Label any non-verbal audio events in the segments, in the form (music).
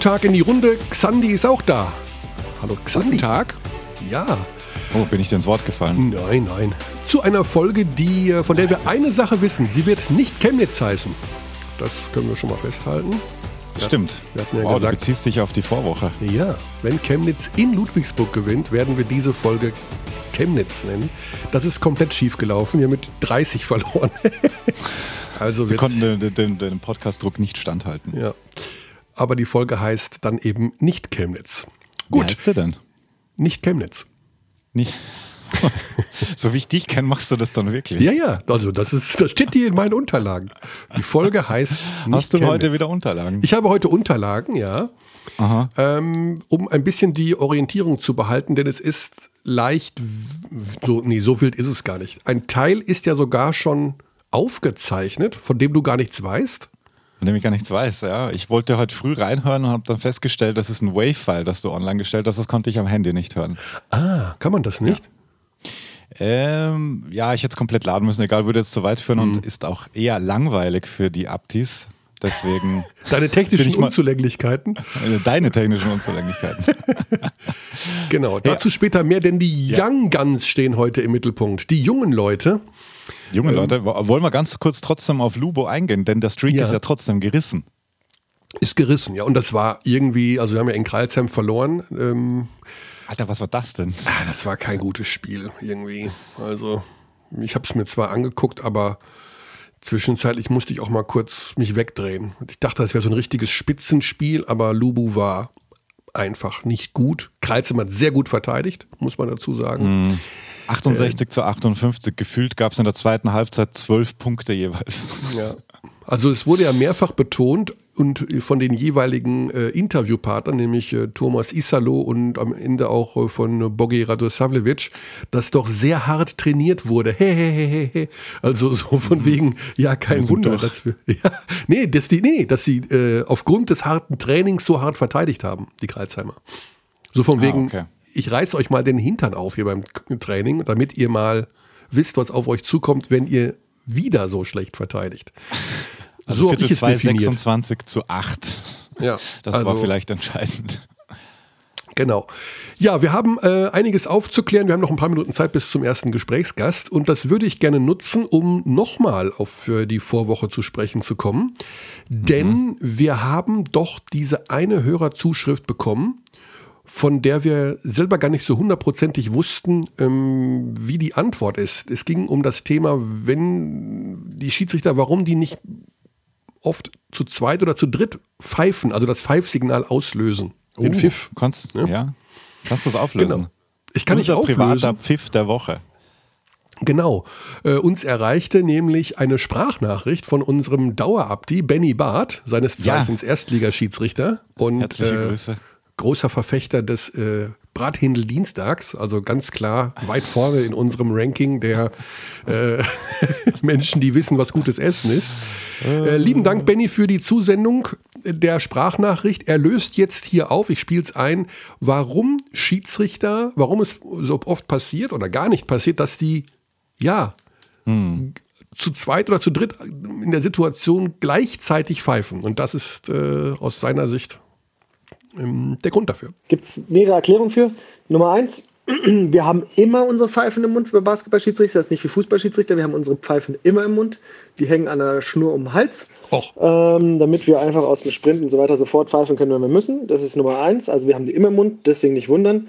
Guten Tag in die Runde. Xandi ist auch da. Hallo Xandi. Guten Tag. Ja. Oh, bin ich dir ins Wort gefallen? Nein, nein. Zu einer Folge, die, äh, von der wir eine Sache wissen. Sie wird nicht Chemnitz heißen. Das können wir schon mal festhalten. Stimmt. Wir hatten ja wow, gesagt- du beziehst dich auf die Vorwoche. Ja, wenn Chemnitz in Ludwigsburg gewinnt, werden wir diese Folge Chemnitz nennen. Das ist komplett schief gelaufen. Wir haben mit 30 (laughs) verloren. also Sie konnten den, den, den, den Podcastdruck nicht standhalten. Ja. Aber die Folge heißt dann eben nicht Chemnitz. Wie Gut, heißt sie denn? nicht Chemnitz. Nicht. (laughs) so wie ich dich kenne, machst du das dann wirklich. Ja, ja, also das ist, das steht hier in meinen Unterlagen. Die Folge heißt nicht Hast du Chemnitz. heute wieder Unterlagen? Ich habe heute Unterlagen, ja, Aha. ähm, um ein bisschen die Orientierung zu behalten, denn es ist leicht, so, nee, so wild ist es gar nicht. Ein Teil ist ja sogar schon aufgezeichnet, von dem du gar nichts weißt. Von dem ich gar nichts weiß, ja. Ich wollte heute früh reinhören und habe dann festgestellt, das ist ein Wave-File, das du online gestellt hast. Das konnte ich am Handy nicht hören. Ah, kann man das nicht? Ähm, ja, ich hätte es komplett laden müssen, egal, würde jetzt zu weit führen Mhm. und ist auch eher langweilig für die Aptis. Deswegen (laughs) Deine technischen mal- Unzulänglichkeiten. äh, deine technischen Unzulänglichkeiten. (laughs) Genau, dazu später mehr, denn die Young Guns stehen heute im Mittelpunkt. Die jungen Leute. Junge Leute, wo- wollen wir ganz kurz trotzdem auf Lubo eingehen, denn der Streak Ja. ist ja trotzdem gerissen. Ist gerissen, ja. Und das war irgendwie, also wir haben ja in Kreilsheim verloren. Ähm, Alter, was war das denn? ah, das war kein gutes Spiel irgendwie. Also ich habe es mir zwar angeguckt, aber zwischenzeitlich musste ich auch mal kurz mich wegdrehen. Ich dachte, das wäre so ein richtiges Spitzenspiel, aber Lubu war einfach nicht gut. Kreilsheim hat sehr gut verteidigt, muss man dazu sagen. 68 Äh. zu 58. Gefühlt gab es in der zweiten Halbzeit zwölf Punkte jeweils. Ja. Also es wurde ja mehrfach betont und von den jeweiligen äh, Interviewpartnern, nämlich äh, Thomas Isalo und am Ende auch äh, von Bogi Radosavljevic, dass doch sehr hart trainiert wurde. He, he, he. Also so von wegen, ja, kein Wunder, durch. dass wir, (laughs) ja, nee, dass die, nee, dass sie äh, aufgrund des harten Trainings so hart verteidigt haben, die Kreuzheimer. So von Ah, wegen, okay. Ich reiß euch mal den Hintern auf hier beim Training, damit ihr mal wisst, was auf euch zukommt, wenn ihr wieder so schlecht verteidigt. (laughs) Also so habe ich es 2, definiert. 26 zu 8. Ja, (laughs) Das also, war vielleicht entscheidend. Genau. Ja, wir haben äh, einiges aufzuklären. Wir haben noch ein paar Minuten Zeit bis zum ersten Gesprächsgast. Und das würde ich gerne nutzen, um nochmal auf äh, die Vorwoche zu sprechen zu kommen. Denn wir haben doch diese eine Hörerzuschrift bekommen, von der wir selber gar nicht so hundertprozentig wussten, ähm, wie die Antwort ist. Es ging um das Thema, wenn die Schiedsrichter, warum die nicht oft zu zweit oder zu dritt pfeifen, also das Pfeifsignal auslösen. Den Pfiff. Kannst, Ja. ja. Kannst du es auflösen? Genau. Ich kann nicht Unser privater auflösen. Pfiff der Woche. Genau. Äh, uns erreichte nämlich eine Sprachnachricht von unserem Dauerabdi Benny Barth, seines Ja. Zeichens Erstligaschiedsrichter und Herzliche äh, Grüße. Großer Verfechter des äh, Brathindel Dienstags, also ganz klar weit vorne in unserem Ranking der äh, (laughs) Menschen, die wissen, was gutes Essen ist. Äh, lieben Dank, Benny, für die Zusendung der Sprachnachricht. Er löst jetzt hier auf, ich spiele es ein, warum Schiedsrichter, warum es so oft passiert oder gar nicht passiert, dass die, ja, zu zweit oder zu dritt in der Situation gleichzeitig pfeifen. Und das ist äh, aus seiner Sicht der Grund dafür. Gibt es mehrere Erklärungen für. Nummer eins, (clears throat) wir haben immer unsere Pfeifen im Mund für Basketballschiedsrichter, das ist nicht wie Fußballschiedsrichter, wir haben unsere Pfeifen immer im Mund. Die hängen an der Schnur um den Hals, ähm, damit wir einfach aus dem Sprint und so weiter sofort pfeifen können, wenn wir müssen. Das ist Nummer eins, also wir haben die immer im Mund, deswegen nicht wundern.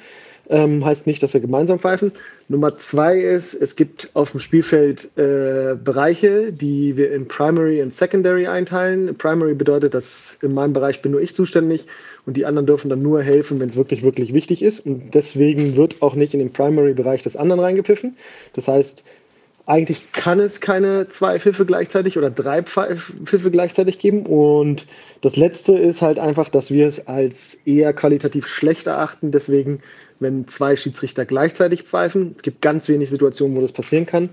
Ähm, heißt nicht, dass wir gemeinsam pfeifen. Nummer zwei ist, es gibt auf dem Spielfeld äh, Bereiche, die wir in Primary und Secondary einteilen. Primary bedeutet, dass in meinem Bereich bin nur ich zuständig und die anderen dürfen dann nur helfen, wenn es wirklich, wirklich wichtig ist. Und deswegen wird auch nicht in den Primary-Bereich des anderen reingepfiffen. Das heißt, eigentlich kann es keine zwei Pfiffe gleichzeitig oder drei Pfiffe gleichzeitig geben. Und das Letzte ist halt einfach, dass wir es als eher qualitativ schlecht erachten. Deswegen, wenn zwei Schiedsrichter gleichzeitig pfeifen, es gibt ganz wenig Situationen, wo das passieren kann.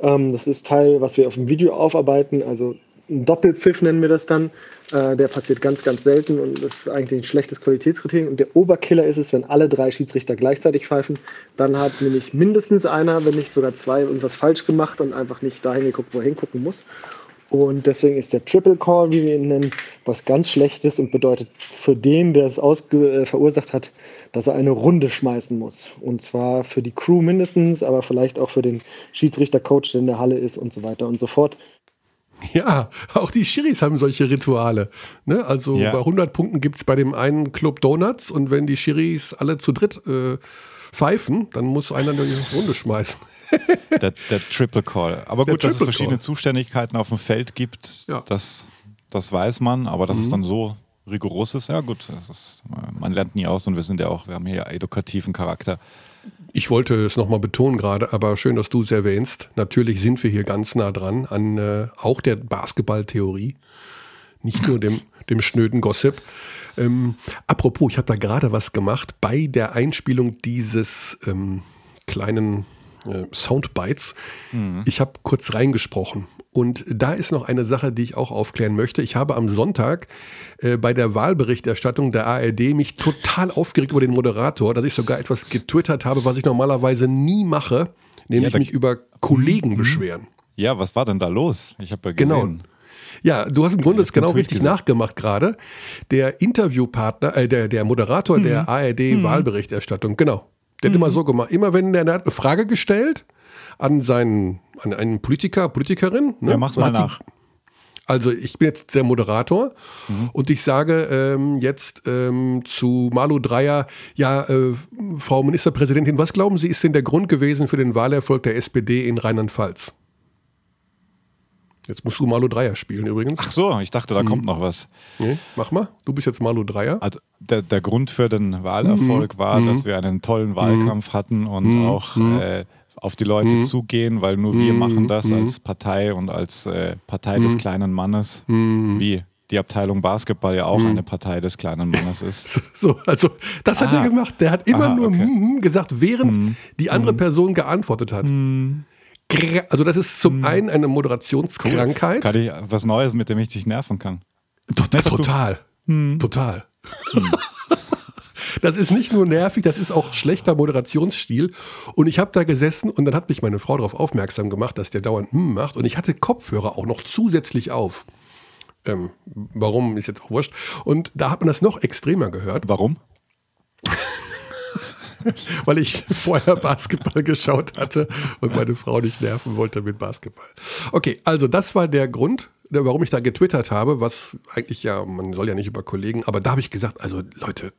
Ähm, das ist Teil, was wir auf dem Video aufarbeiten. Also ein Doppelpfiff nennen wir das dann. Äh, der passiert ganz, ganz selten und das ist eigentlich ein schlechtes Qualitätskriterium. Und der Oberkiller ist es, wenn alle drei Schiedsrichter gleichzeitig pfeifen. Dann hat nämlich mindestens einer, wenn nicht sogar zwei, irgendwas falsch gemacht und einfach nicht dahin geguckt, wo er hingucken muss. Und deswegen ist der Triple Call, wie wir ihn nennen, was ganz Schlechtes und bedeutet für den, der es äh, verursacht hat, dass er eine Runde schmeißen muss. Und zwar für die Crew mindestens, aber vielleicht auch für den Schiedsrichter-Coach, der in der Halle ist und so weiter und so fort. Ja, auch die Schiris haben solche Rituale. Ne? Also ja. bei 100 Punkten gibt es bei dem einen Club Donuts und wenn die Schiris alle zu dritt äh, pfeifen, dann muss einer eine Runde schmeißen. (laughs) der, der, Triple Call. Aber gut, dass es verschiedene Call. Zuständigkeiten auf dem Feld gibt, ja. das, das weiß man, aber dass mhm. es dann so rigoros ist, ja gut, ist, man lernt nie aus und wir sind ja auch, wir haben hier ja edukativen Charakter. Ich wollte es nochmal betonen gerade, aber schön, dass du es erwähnst. Natürlich sind wir hier ganz nah dran an äh, auch der Basketballtheorie, nicht nur dem, (laughs) dem schnöden Gossip. Ähm, apropos, ich habe da gerade was gemacht bei der Einspielung dieses ähm, kleinen äh, Soundbites. Mhm. Ich habe kurz reingesprochen. Und da ist noch eine Sache, die ich auch aufklären möchte. Ich habe am Sonntag äh, bei der Wahlberichterstattung der ARD mich total aufgeregt über den Moderator, dass ich sogar etwas getwittert habe, was ich normalerweise nie mache, nämlich ja, mich über Kollegen mhm. beschweren. Ja, was war denn da los? Ich habe ja genau. gesehen. Genau. Ja, du hast im Grunde es genau richtig gesehen. nachgemacht gerade. Der Interviewpartner, äh, der, der Moderator mhm. der ARD-Wahlberichterstattung, genau. Der hat mhm. immer so gemacht. Immer wenn der, der hat eine Frage gestellt an seinen, an einen Politiker, Politikerin. Ne? Ja, mach's mal nach. Die, also ich bin jetzt der Moderator mhm. und ich sage ähm, jetzt ähm, zu Malu Dreyer, ja, äh, Frau Ministerpräsidentin, was glauben Sie, ist denn der Grund gewesen für den Wahlerfolg der SPD in Rheinland-Pfalz? Jetzt musst du Malu Dreier spielen übrigens. Ach so, ich dachte, da mhm. kommt noch was. Nee, mach mal. Du bist jetzt Malu Dreier. Also der, der Grund für den Wahlerfolg mhm. war, mhm. dass wir einen tollen Wahlkampf mhm. hatten und mhm. auch mhm. äh, auf die Leute zugehen, weil nur wir machen das als Partei und als äh, Partei des kleinen Mannes. Wie? die Abteilung Basketball ja auch hm. eine Partei des kleinen Mannes (laughs) ist. So, also das hat ah. er gemacht. Der hat immer Aha, nur okay. gesagt, während hm. die andere Person geantwortet hat. Hm. Also das ist zum hm. einen eine Moderationskrankheit. Kann ich was Neues, mit dem ich dich nerven kann? Total. Total. Hm. total. Hm. (laughs) Das ist nicht nur nervig, das ist auch schlechter Moderationsstil. Und ich habe da gesessen und dann hat mich meine Frau darauf aufmerksam gemacht, dass der dauernd hm macht. Und ich hatte Kopfhörer auch noch zusätzlich auf. Ähm, warum ist jetzt auch wurscht. Und da hat man das noch extremer gehört. Warum? (laughs) (laughs) weil ich vorher Basketball geschaut hatte und meine Frau nicht nerven wollte mit Basketball. Okay, also das war der Grund, warum ich da getwittert habe, was eigentlich ja, man soll ja nicht über Kollegen, aber da habe ich gesagt, also Leute.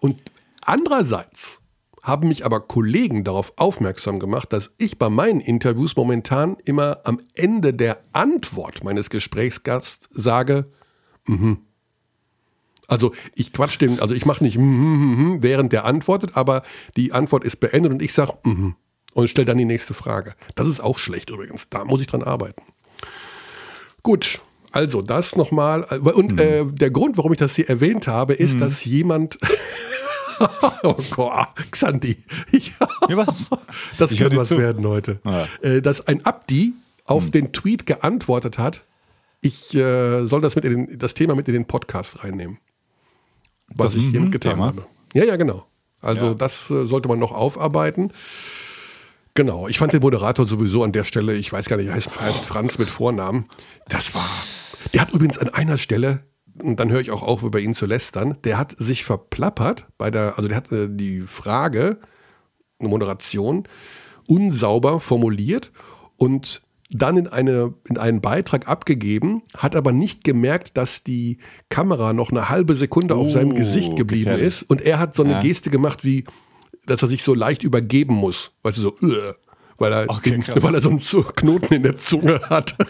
Und andererseits haben mich aber Kollegen darauf aufmerksam gemacht, dass ich bei meinen Interviews momentan immer am Ende der Antwort meines Gesprächsgasts sage, mhm. Also ich quatsch den, also ich mache nicht mm, mm, mm, während der antwortet, aber die Antwort ist beendet und ich sage mm, und stelle dann die nächste Frage. Das ist auch schlecht übrigens. Da muss ich dran arbeiten. Gut, also das nochmal. Und äh, der Grund, warum ich das hier erwähnt habe, ist, dass jemand. (laughs) oh Gott, Xandi. ja, was? Das ich was zu. werden heute. Ja. Äh, dass ein Abdi auf hm. den Tweet geantwortet hat, ich äh, soll das, mit in den, das Thema mit in den Podcast reinnehmen was das ich hiermit getan Thema. habe. Ja, ja, genau. Also ja. das äh, sollte man noch aufarbeiten. Genau, ich fand den Moderator sowieso an der Stelle, ich weiß gar nicht, heißt, heißt Franz mit Vornamen. Das war. Der hat übrigens an einer Stelle, und dann höre ich auch auf, über ihn zu lästern, der hat sich verplappert bei der, also der hat äh, die Frage, eine Moderation, unsauber formuliert und dann in, eine, in einen Beitrag abgegeben, hat aber nicht gemerkt, dass die Kamera noch eine halbe Sekunde auf seinem oh, Gesicht geblieben gefährlich. ist. Und er hat so eine ja. Geste gemacht, wie, dass er sich so leicht übergeben muss. Weißt du, so, uh, weil er, okay, den, weil er so einen Knoten in der Zunge hat. (laughs)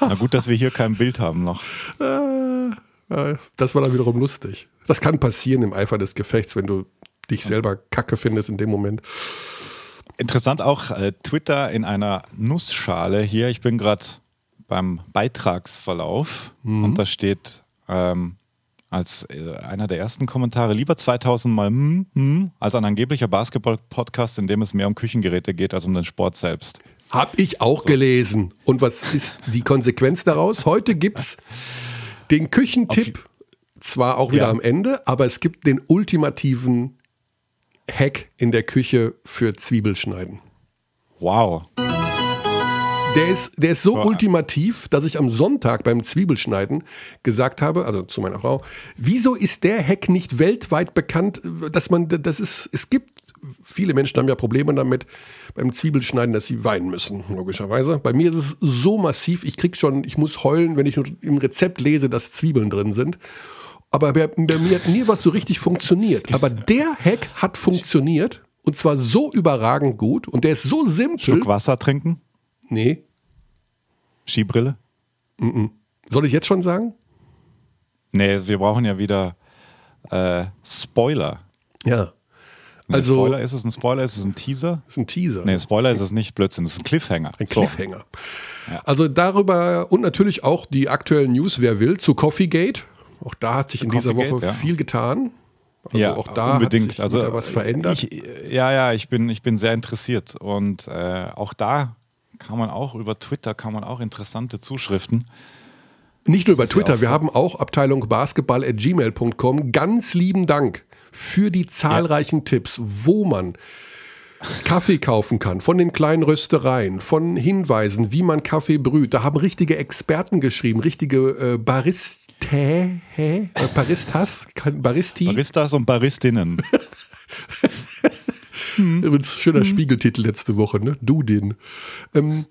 Na gut, dass wir hier kein Bild haben noch. Äh, das war dann wiederum lustig. Das kann passieren im Eifer des Gefechts, wenn du dich selber kacke findest in dem Moment. Interessant auch äh, Twitter in einer Nussschale hier. Ich bin gerade beim Beitragsverlauf mhm. und da steht ähm, als äh, einer der ersten Kommentare lieber 2000 Mal hm, hm, als ein angeblicher Basketball-Podcast, in dem es mehr um Küchengeräte geht als um den Sport selbst. Hab ich auch so. gelesen. Und was ist die Konsequenz daraus? Heute gibt es den Küchentipp, zwar auch wieder ja. am Ende, aber es gibt den ultimativen Hack in der Küche für Zwiebelschneiden. Wow. Der ist, der ist so ultimativ, dass ich am Sonntag beim Zwiebelschneiden gesagt habe, also zu meiner Frau, wieso ist der Hack nicht weltweit bekannt, dass man, das ist, es gibt, viele Menschen haben ja Probleme damit beim Zwiebelschneiden, dass sie weinen müssen, logischerweise. Bei mir ist es so massiv, ich krieg schon, ich muss heulen, wenn ich nur im Rezept lese, dass Zwiebeln drin sind. Aber bei, bei mir hat nie was so richtig funktioniert. Aber der Hack hat funktioniert und zwar so überragend gut und der ist so simpel. Schluck Wasser trinken? Nee. Skibrille? Soll ich jetzt schon sagen? Nee, wir brauchen ja wieder äh, Spoiler. Ja. Nee, Also- Spoiler ist es ein Spoiler, ist es ein Teaser? Ist ein Teaser. Nee, Spoiler ist es nicht, Blödsinn, ist ein Cliffhanger. Ein So. Cliffhanger. Also darüber und natürlich auch die aktuellen News, wer will, zu Coffeegate. Auch da hat sich in dieser Woche ja. viel getan. Also ja, auch da unbedingt. hat sich also was verändert. Ich, ja, ja, ich bin, ich bin sehr interessiert und äh, auch da kann man auch über Twitter kann man auch interessante Zuschriften. Nicht nur über ja Twitter, wir haben auch Abteilung basketball.gmail.com. Ganz lieben Dank für die zahlreichen Tipps, wo man Kaffee kaufen kann, von den kleinen Röstereien, von Hinweisen, wie man Kaffee brüht. Da haben richtige Experten geschrieben, richtige äh, Barista, äh, Baristas, Baristi. Baristas und Baristinnen. (laughs) Übrigens, schöner Spiegeltitel letzte Woche, ne? Du den. Ähm,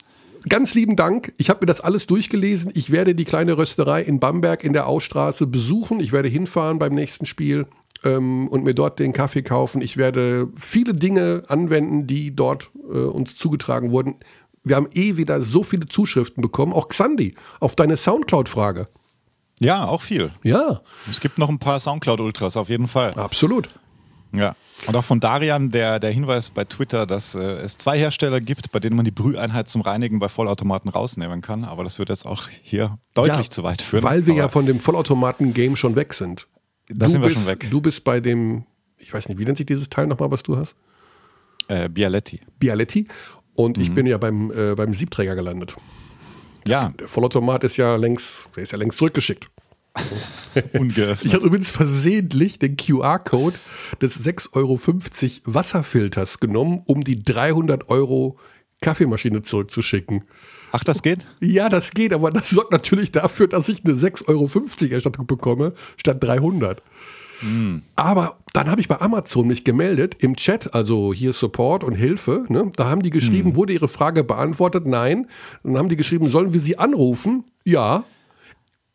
ganz lieben Dank. Ich habe mir das alles durchgelesen. Ich werde die kleine Rösterei in Bamberg in der Ausstraße besuchen. Ich werde hinfahren beim nächsten Spiel ähm, und mir dort den Kaffee kaufen. Ich werde viele Dinge anwenden, die dort äh, uns zugetragen wurden. Wir haben eh wieder so viele Zuschriften bekommen. Auch Xandi, auf deine Soundcloud-Frage. Ja, auch viel. Ja, Es gibt noch ein paar Soundcloud-Ultras, auf jeden Fall. absolut. Ja. Und auch von Darian der, der Hinweis bei Twitter, dass äh, es zwei Hersteller gibt, bei denen man die Brüheinheit zum Reinigen bei Vollautomaten rausnehmen kann. Aber das wird jetzt auch hier deutlich Ja, zu weit führen. Weil wir Aber ja von dem Vollautomaten-Game schon weg sind. Da sind wir bist, schon weg. Du bist bei dem, ich weiß nicht, wie nennt sich dieses Teil nochmal, was du hast? äh, Bialetti. Bialetti. Und Mhm. ich bin ja beim, äh, beim Siebträger gelandet. Ja, Der Vollautomat ist ja längst, der ist ja längst zurückgeschickt. (laughs) Ich ungeöffnet. habe übrigens versehentlich den QR-Code des 6,50 Euro Wasserfilters genommen, um die 300 Euro Kaffeemaschine zurückzuschicken. Ach, das geht? Ja, das geht, aber das sorgt natürlich dafür, dass ich eine 6,50 Euro Erstattung bekomme, statt 300. Aber dann habe ich bei Amazon mich gemeldet im Chat, also hier Support und Hilfe. Ne? Da haben die geschrieben, wurde Ihre Frage beantwortet? Nein. Dann haben die geschrieben, sollen wir Sie anrufen? Ja.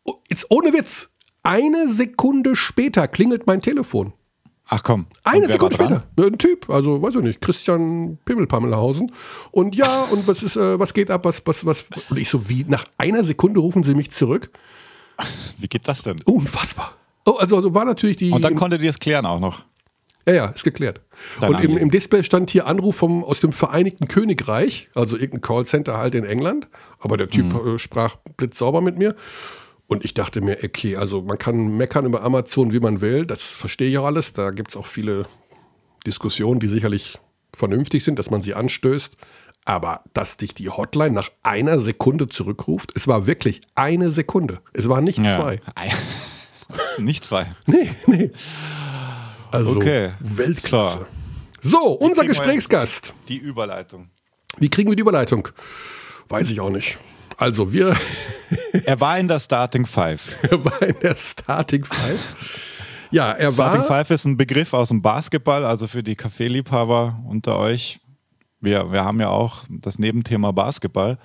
Oh, Jetzt ohne Witz. Eine Sekunde später klingelt mein Telefon. Ach komm. Eine Sekunde später. Ein Typ, also weiß ich nicht, Christian Pimmelpammelhausen. Und ja, und was ist, äh, was geht ab, was, was, was? Und ich so, wie, nach einer Sekunde rufen sie mich zurück? Wie geht das denn? Unfassbar. Oh, also, also war natürlich die. Und dann konntet ihr es klären auch noch. ja, ja, ist geklärt. Dein und im, im Display stand hier Anruf vom, aus dem Vereinigten Königreich, also irgendein Callcenter halt in England. Aber der Typ Mhm. äh, sprach blitzsauber mit mir. Und ich dachte mir, okay, also man kann meckern über Amazon, wie man will. Das verstehe ich auch alles. Da gibt es auch viele Diskussionen, die sicherlich vernünftig sind, dass man sie anstößt. Aber dass dich die Hotline nach einer Sekunde zurückruft, es war wirklich eine Sekunde. Es waren nicht zwei. Nicht zwei. Nee, nee. Also Okay, Weltklasse. klar. So, unser Gesprächsgast. Die Überleitung. Wie kriegen wir die Überleitung? Weiß ich auch nicht. Also, wir (laughs) Er war in der Starting Five. (laughs) er war in der Starting Five. Ja, er Starting war. Five ist ein Begriff aus dem Basketball, also für die Kaffeeliebhaber unter euch. Wir, wir haben ja auch das Nebenthema Basketball.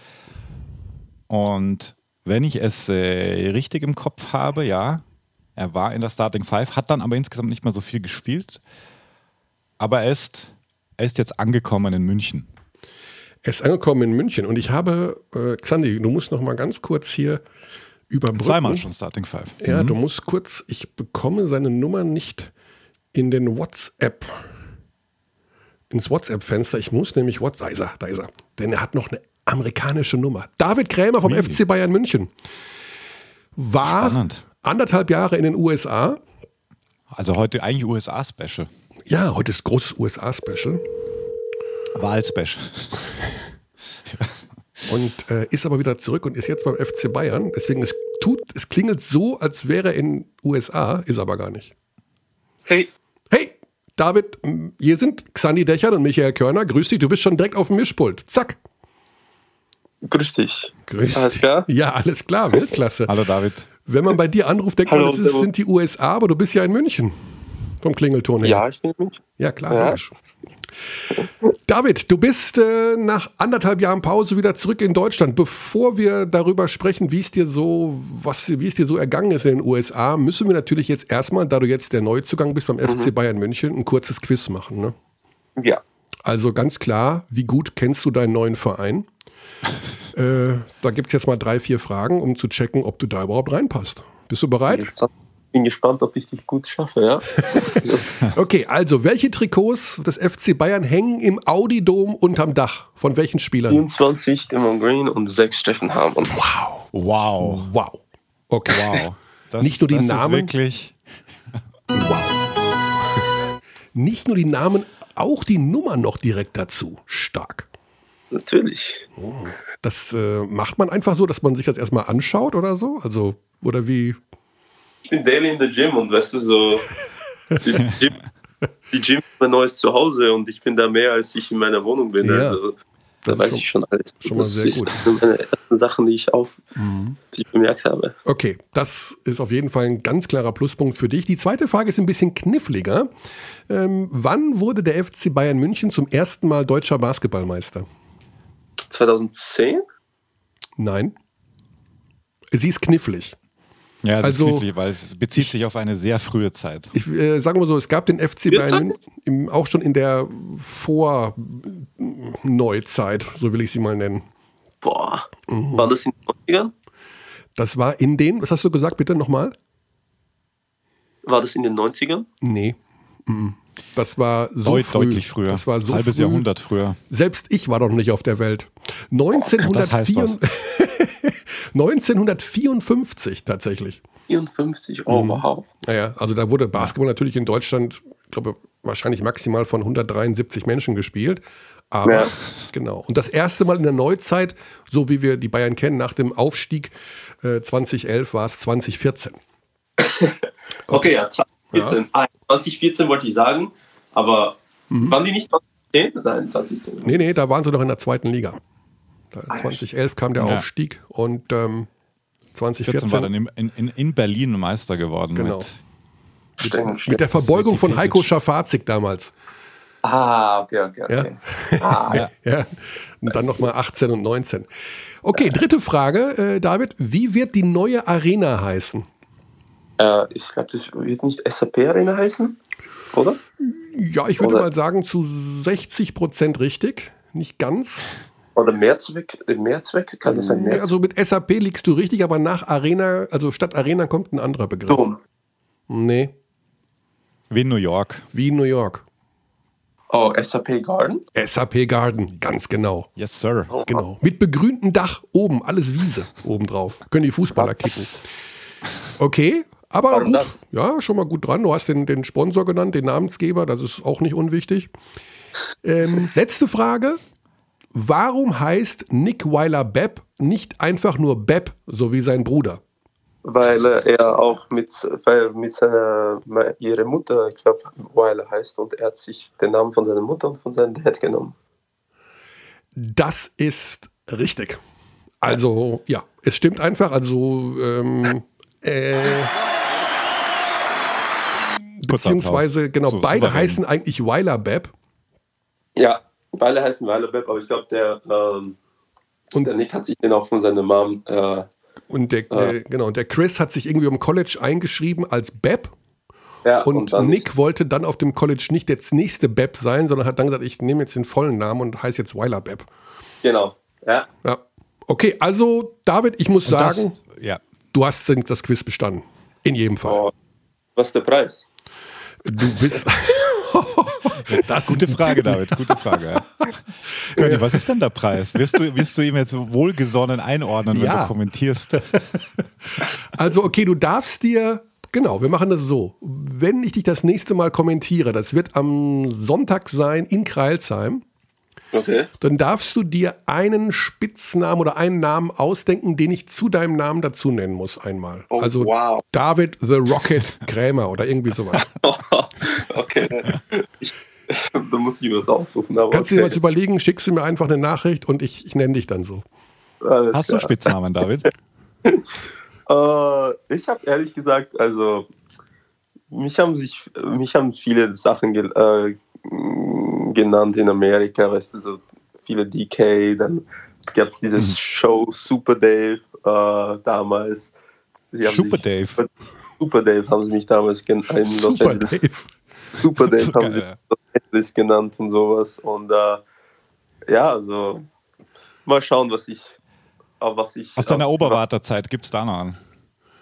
Und wenn ich es äh, richtig im Kopf habe, ja, er war in der Starting Five, hat dann aber insgesamt nicht mehr so viel gespielt. Aber er ist, er ist jetzt angekommen in München. Er ist angekommen in München und ich habe, äh, Xandi, du musst noch mal ganz kurz hier überbrücken. Zweimal schon Starting Five. Ja, du musst kurz, ich bekomme seine Nummer nicht in den WhatsApp, ins WhatsApp-Fenster. Ich muss nämlich WhatsApp, da ist er, da ist er. Denn er hat noch eine amerikanische Nummer. David Krämer vom Really? FC Bayern München. War Spannend. Anderthalb Jahre in den USA. Also heute eigentlich USA-Special. Ja, heute ist großes USA-Special. Wahl-Special. Und äh, ist aber wieder zurück und ist jetzt beim FC Bayern. Deswegen, es tut, es klingelt so, als wäre er in USA, ist aber gar nicht. Hey, Hey, David, hier sind Xandi Dächern und Michael Körner. Grüß dich, du bist schon direkt auf dem Mischpult. Zack. Grüß dich. Grüß Alles dich. klar? Ja, alles klar, Weltklasse. Hallo David. Wenn man bei dir anruft, denkt Hallo, man, das ist, sind die USA, aber du bist ja in München. Vom Klingelton her. Ja, ich bin mit. Ja, klar, Ja. logisch. David, du bist äh, nach anderthalb Jahren Pause wieder zurück in Deutschland. Bevor wir darüber sprechen, wie es dir so, was, wie es dir so ergangen ist in den USA, müssen wir natürlich jetzt erstmal, da du jetzt der Neuzugang bist beim FC Bayern München, ein kurzes Quiz machen. Ne? Ja. Also ganz klar, wie gut kennst du deinen neuen Verein? Äh, da gibt es jetzt mal drei, vier Fragen, um zu checken, ob du da überhaupt reinpasst. Bist du Bin bereit? gespannt, bin gespannt, ob ich dich gut schaffe, ja? (laughs) Okay, also welche Trikots des FC Bayern hängen im Audi-Dom unterm Dach? Von welchen Spielern? 24 Demon Green und 6 Steffen Hamann. Wow. Wow. Okay. Wow. Das, Nicht nur die das Namen. Ist wirklich. Wow. (laughs) Nicht nur die Namen, auch die Nummer noch direkt dazu. Stark. Natürlich. Das äh, macht man einfach so, dass man sich das erstmal anschaut oder so? Also, oder wie? Ich bin daily in der Gym und weißt du, so. Die (laughs) Gym, die Gym ist mein neues Zuhause und ich bin da mehr, als ich in meiner Wohnung bin. Ja. Also, da Das ist weiß schon- ich schon alles. schon mal das sehr ist gut. eine meiner ersten Sachen, die ich auf, die ich bemerkt habe. Okay, das ist auf jeden Fall ein ganz klarer Pluspunkt für dich. Die zweite Frage ist ein bisschen kniffliger. Ähm, wann wurde der FC Bayern München zum ersten Mal deutscher Basketballmeister? 2010? Nein. Sie ist knifflig. Ja, es Also- ist knifflig, weil es bezieht sich auf eine sehr frühe Zeit. Ich äh, sage mal so, es gab den FC Bayern München im, auch schon in der Vor-Neuzeit, so will ich sie mal nennen. Boah. Mhm. War das in den 90ern? Das war in den, was hast du gesagt, bitte nochmal? War das in den 90ern? Nee. Mhm. Das war so Deut, früh. deutlich früher. Das war so Halbes früh. Jahrhundert früher. Selbst ich war doch noch nicht auf der Welt. 1904 das heißt 1954 (laughs) tatsächlich. 54, oh Mhm. wow. Naja, also da wurde Basketball natürlich in Deutschland, ich glaube, wahrscheinlich maximal von 173 Menschen gespielt. Aber Ja. genau. Und das erste Mal in der Neuzeit, so wie wir die Bayern kennen, nach dem Aufstieg äh, 2011 war es 2014. Okay, ja, 2014. Ah, 2014 wollte ich sagen, aber Mhm. waren die nicht 2010? Nein, 2010. Nee, nee, da waren sie noch in der zweiten Liga. Da, Ah, ja. 2011 kam der Ja. Aufstieg und ähm, 14 2014 war dann in, in, in Berlin Meister geworden. Genau. Mit, Stimmt, mit stimmt. der Verbeugung von Heiko. Schafazik damals. Ah, okay, okay, okay. (laughs) Ah, Ja. Ja, und dann nochmal 18 und 19. Okay, dritte Frage, äh, David. Wie wird die neue Arena heißen? Äh, ich glaube, das wird nicht SAP Arena heißen, oder? Ja, ich würde Oder- mal sagen, zu 60 Prozent richtig. Nicht ganz. Oder Mehrzweck, Mehrzweck? Kann das sein? Mehrzweck? Also mit SAP liegst du richtig, aber nach Arena, also statt Arena kommt ein anderer Begriff. Dom. Nee, wie in New York. wie in New York. Oh, SAP Garden? SAP Garden, ganz genau. Yes, sir. Genau. Mit begrüntem Dach oben, alles Wiese obendrauf. Können die Fußballer kicken. Okay, aber Warum gut. das? Ja, schon mal gut dran. Du hast den, den Sponsor genannt, den Namensgeber, das ist auch nicht unwichtig. Ähm, letzte Frage. Warum heißt Nick Weiler Bepp nicht einfach nur Bepp, so wie sein Bruder? Weil er auch mit, weil mit seiner, ihre Mutter, ich glaube, Weiler heißt und er hat sich den Namen von seiner Mutter und von seinem Dad genommen. Das ist richtig. Also, ja, es stimmt einfach. Also, ähm, äh, beziehungsweise, Applaus. genau, So, beide heißen eigentlich Weiler Bepp. Ja, beide heißen Weiler Bepp, aber ich glaube, der, ähm, Und- der Nick hat sich den auch von seiner Mom äh, Und der, der, genau, der Chris hat sich irgendwie am College eingeschrieben als Bepp. ja, Und, dann Nick wollte dann auf dem College nicht jetzt nächste Bepp sein, sondern hat dann gesagt, ich nehme jetzt den vollen Namen und heiße jetzt Weiler Bepp. Genau. Ja. Ja. Okay, also David, ich muss Und das- sagen, ja. du hast das Quiz bestanden. In jedem Fall. Oh, was ist der Preis? Du bist. (laughs) das Gute Frage, David, gute Frage. Conny, (laughs) was ist denn der Preis? Wirst du, wirst du ihm jetzt wohlgesonnen einordnen, wenn Ja. du kommentierst? (laughs) Also, okay, du darfst dir. Genau, wir machen das so. Wenn ich dich das nächste Mal kommentiere, das wird am Sonntag sein in Kreilsheim, Okay. dann darfst du dir einen Spitznamen oder einen Namen ausdenken, den ich zu deinem Namen dazu nennen muss einmal. Oh, also wow. David the Rocket Krämer oder irgendwie sowas. (laughs) okay. Ich, da muss ich was aussuchen. Aber Kannst du dir okay. was überlegen, schickst du mir einfach eine Nachricht und ich, ich nenne dich dann so. Alles Hast klar. du Spitznamen, David? (laughs) äh, ich habe ehrlich gesagt, also mich haben sich, mich haben viele Sachen ge äh, genannt in Amerika, weißt du, so viele DK, dann gab es diese mhm. Show Super Dave äh, damals. Super Dave. Super, Super, Dave haben sie mich damals in Los Super Angeles. Dave. Super Dave haben sie ja. Los Angeles genannt und sowas. Und äh, ja, also mal schauen, was ich. Auf was ich Aus deiner Oberwarterzeit gibt es da noch an?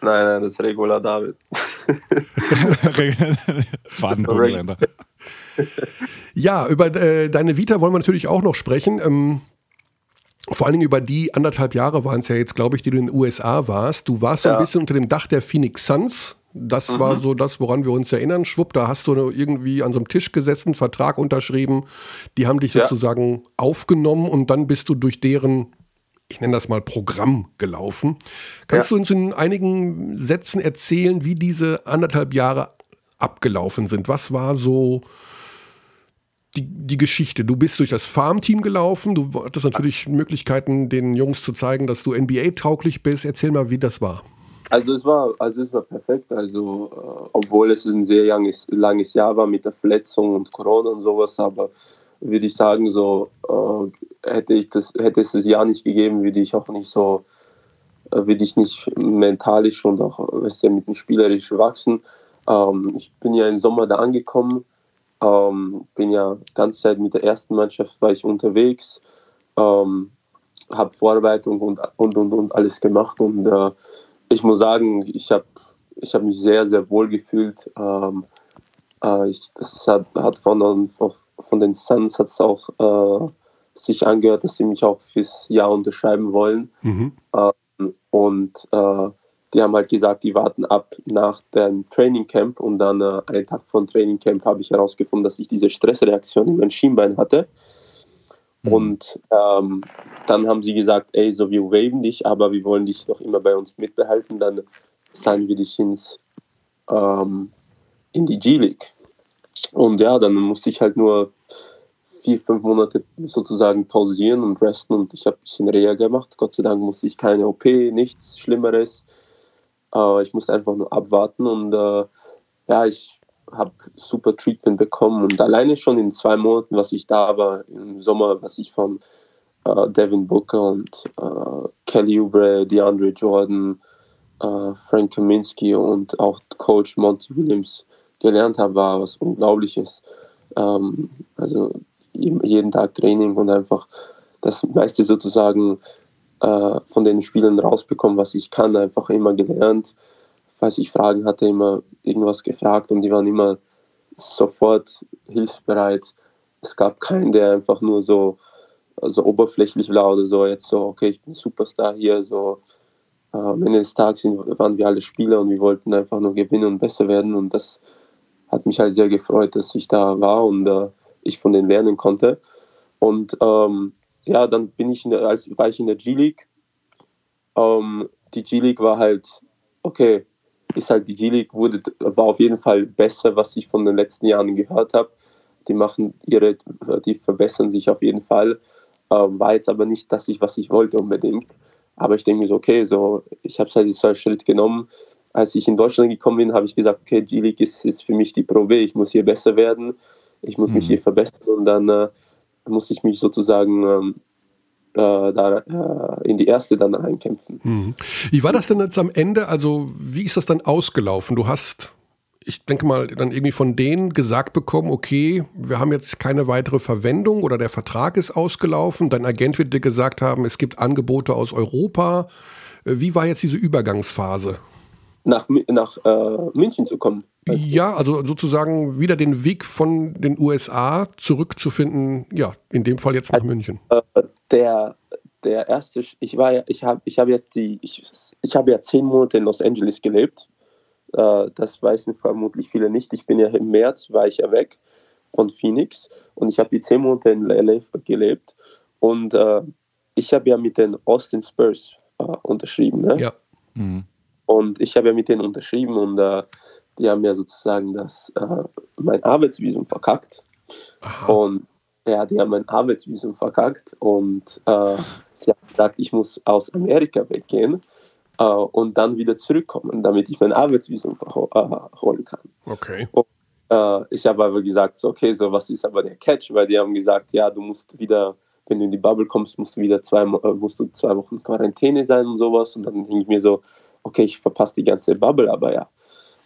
Nein, nein, das ist Regular David. (laughs) (laughs) Fadenbodenländer. (laughs) ja, über äh, deine Vita wollen wir natürlich auch noch sprechen. Ähm, vor allen Dingen über die anderthalb Jahre waren es ja jetzt, glaube ich, die du in den USA warst. Du warst so ein bisschen unter dem Dach der Phoenix Suns. Das mhm. war so das, woran wir uns erinnern. Schwupp, da hast du irgendwie an so einem Tisch gesessen, Vertrag unterschrieben. Die haben dich ja. sozusagen aufgenommen und dann bist du durch deren ich nenne das mal Programm gelaufen. Kannst ja. du uns in einigen Sätzen erzählen, wie diese anderthalb Jahre abgelaufen sind? Was war so die, die Geschichte? Du bist durch das Farmteam gelaufen, du hattest natürlich Möglichkeiten, den Jungs zu zeigen, dass du NBA-tauglich bist. Erzähl mal, wie das war. Also es war, also es war perfekt. Also äh, obwohl es ein sehr langes, langes Jahr war mit der Verletzung und Corona und sowas, aber würde ich sagen, so äh, hätte ich das, hätte es das Jahr nicht gegeben, würde ich auch nicht so, äh, würde ich nicht mentalisch und auch weißt du, mit dem spielerisch wachsen. Ähm, ich bin ja im Sommer da angekommen, ähm, bin ja ganze Zeit mit der ersten Mannschaft war ich unterwegs, ähm, habe Vorarbeitung und, und und und alles gemacht und äh, ich muss sagen, ich habe ich hab mich sehr sehr wohl gefühlt. Ähm, äh, ich, das hat, hat von, von den Suns hat es auch äh, sich angehört, dass sie mich auch fürs Jahr unterschreiben wollen. Mhm. Ähm, und äh, die haben halt gesagt, die warten ab nach dem Training Camp und dann äh, einen Tag vor dem Training Camp habe ich herausgefunden, dass ich diese Stressreaktion in meinem Schienbein hatte. Mhm. Und ähm, dann haben sie gesagt, ey, so wir waven dich, aber wir wollen dich noch immer bei uns mitbehalten, dann signen wir dich ins, ähm, in die G-League. Und ja, dann musste ich halt nur vier, fünf Monate sozusagen pausieren und resten und ich habe ein bisschen Reha gemacht. Gott sei Dank musste ich keine OP, nichts Schlimmeres. Äh, ich musste einfach nur abwarten und äh, ja, ich habe super Treatment bekommen und alleine schon in zwei Monaten, was ich da war, im Sommer, was ich von äh, Devin Booker und äh, Kelly Oubre, DeAndre Jordan, äh, Frank Kaminsky und auch Coach Monty Williams gelernt habe, war was Unglaubliches. Ähm, also jeden Tag Training und einfach das meiste sozusagen äh, von den Spielen rausbekommen, was ich kann, einfach immer gelernt. Falls ich Fragen hatte, immer irgendwas gefragt und die waren immer sofort hilfsbereit. Es gab keinen, der einfach nur so, so oberflächlich war oder so, jetzt so, okay, ich bin Superstar hier, so. Äh, am Ende des Tages waren wir alle Spieler und wir wollten einfach nur gewinnen und besser werden und das hat mich halt sehr gefreut, dass ich da war und äh, ich von denen lernen konnte. Und ähm, ja, dann bin ich in der, als war ich in der G-League. Ähm, die G-League war halt, okay, ist halt die G-League wurde, war auf jeden Fall besser, was ich von den letzten Jahren gehört habe. Die machen ihre, die verbessern sich auf jeden Fall. Ähm, war jetzt aber nicht das, was ich wollte unbedingt. Aber ich denke mir so, okay, so, ich habe halt jetzt einen Schritt genommen als ich in Deutschland gekommen bin, habe ich gesagt, okay, G-League ist, ist für mich die Pro B, ich muss hier besser werden, ich muss mhm. mich hier verbessern und dann äh, muss ich mich sozusagen ähm, äh, da äh, in die erste dann einkämpfen. Mhm. Wie war das denn jetzt am Ende? Also wie ist das dann ausgelaufen? Du hast, ich denke mal, dann irgendwie von denen gesagt bekommen, okay, wir haben jetzt keine weitere Verwendung oder der Vertrag ist ausgelaufen. Dein Agent wird dir gesagt haben, es gibt Angebote aus Europa. Äh, wie war jetzt diese Übergangsphase? nach, nach äh, München zu kommen. Ja, also sozusagen wieder den Weg von den USA zurückzufinden, ja, in dem Fall jetzt nach München. Äh, der, der erste, ich war ja, ich habe ich hab jetzt die, ich, ich habe ja zehn Monate in Los Angeles gelebt. Äh, das weißen vermutlich viele nicht. Ich bin ja im März, war ich ja weg von Phoenix und ich habe die zehn Monate in LA gelebt und äh, ich habe ja mit den Austin Spurs äh, unterschrieben. Ne? Ja. Mhm. Und ich habe ja mit denen unterschrieben und äh, die haben ja sozusagen das, äh, mein Arbeitsvisum verkackt. Aha. Und ja, die haben mein Arbeitsvisum verkackt und äh, sie hat gesagt, ich muss aus Amerika weggehen äh, und dann wieder zurückkommen, damit ich mein Arbeitsvisum äh, holen kann. Okay. Und, äh, ich habe aber gesagt, so, okay, so was ist aber der Catch, weil die haben gesagt, ja, du musst wieder, wenn du in die Bubble kommst, musst du wieder zwei, äh, musst du zwei Wochen Quarantäne sein und sowas. Und dann denke ich mir so, okay, ich verpasse die ganze Bubble, aber ja.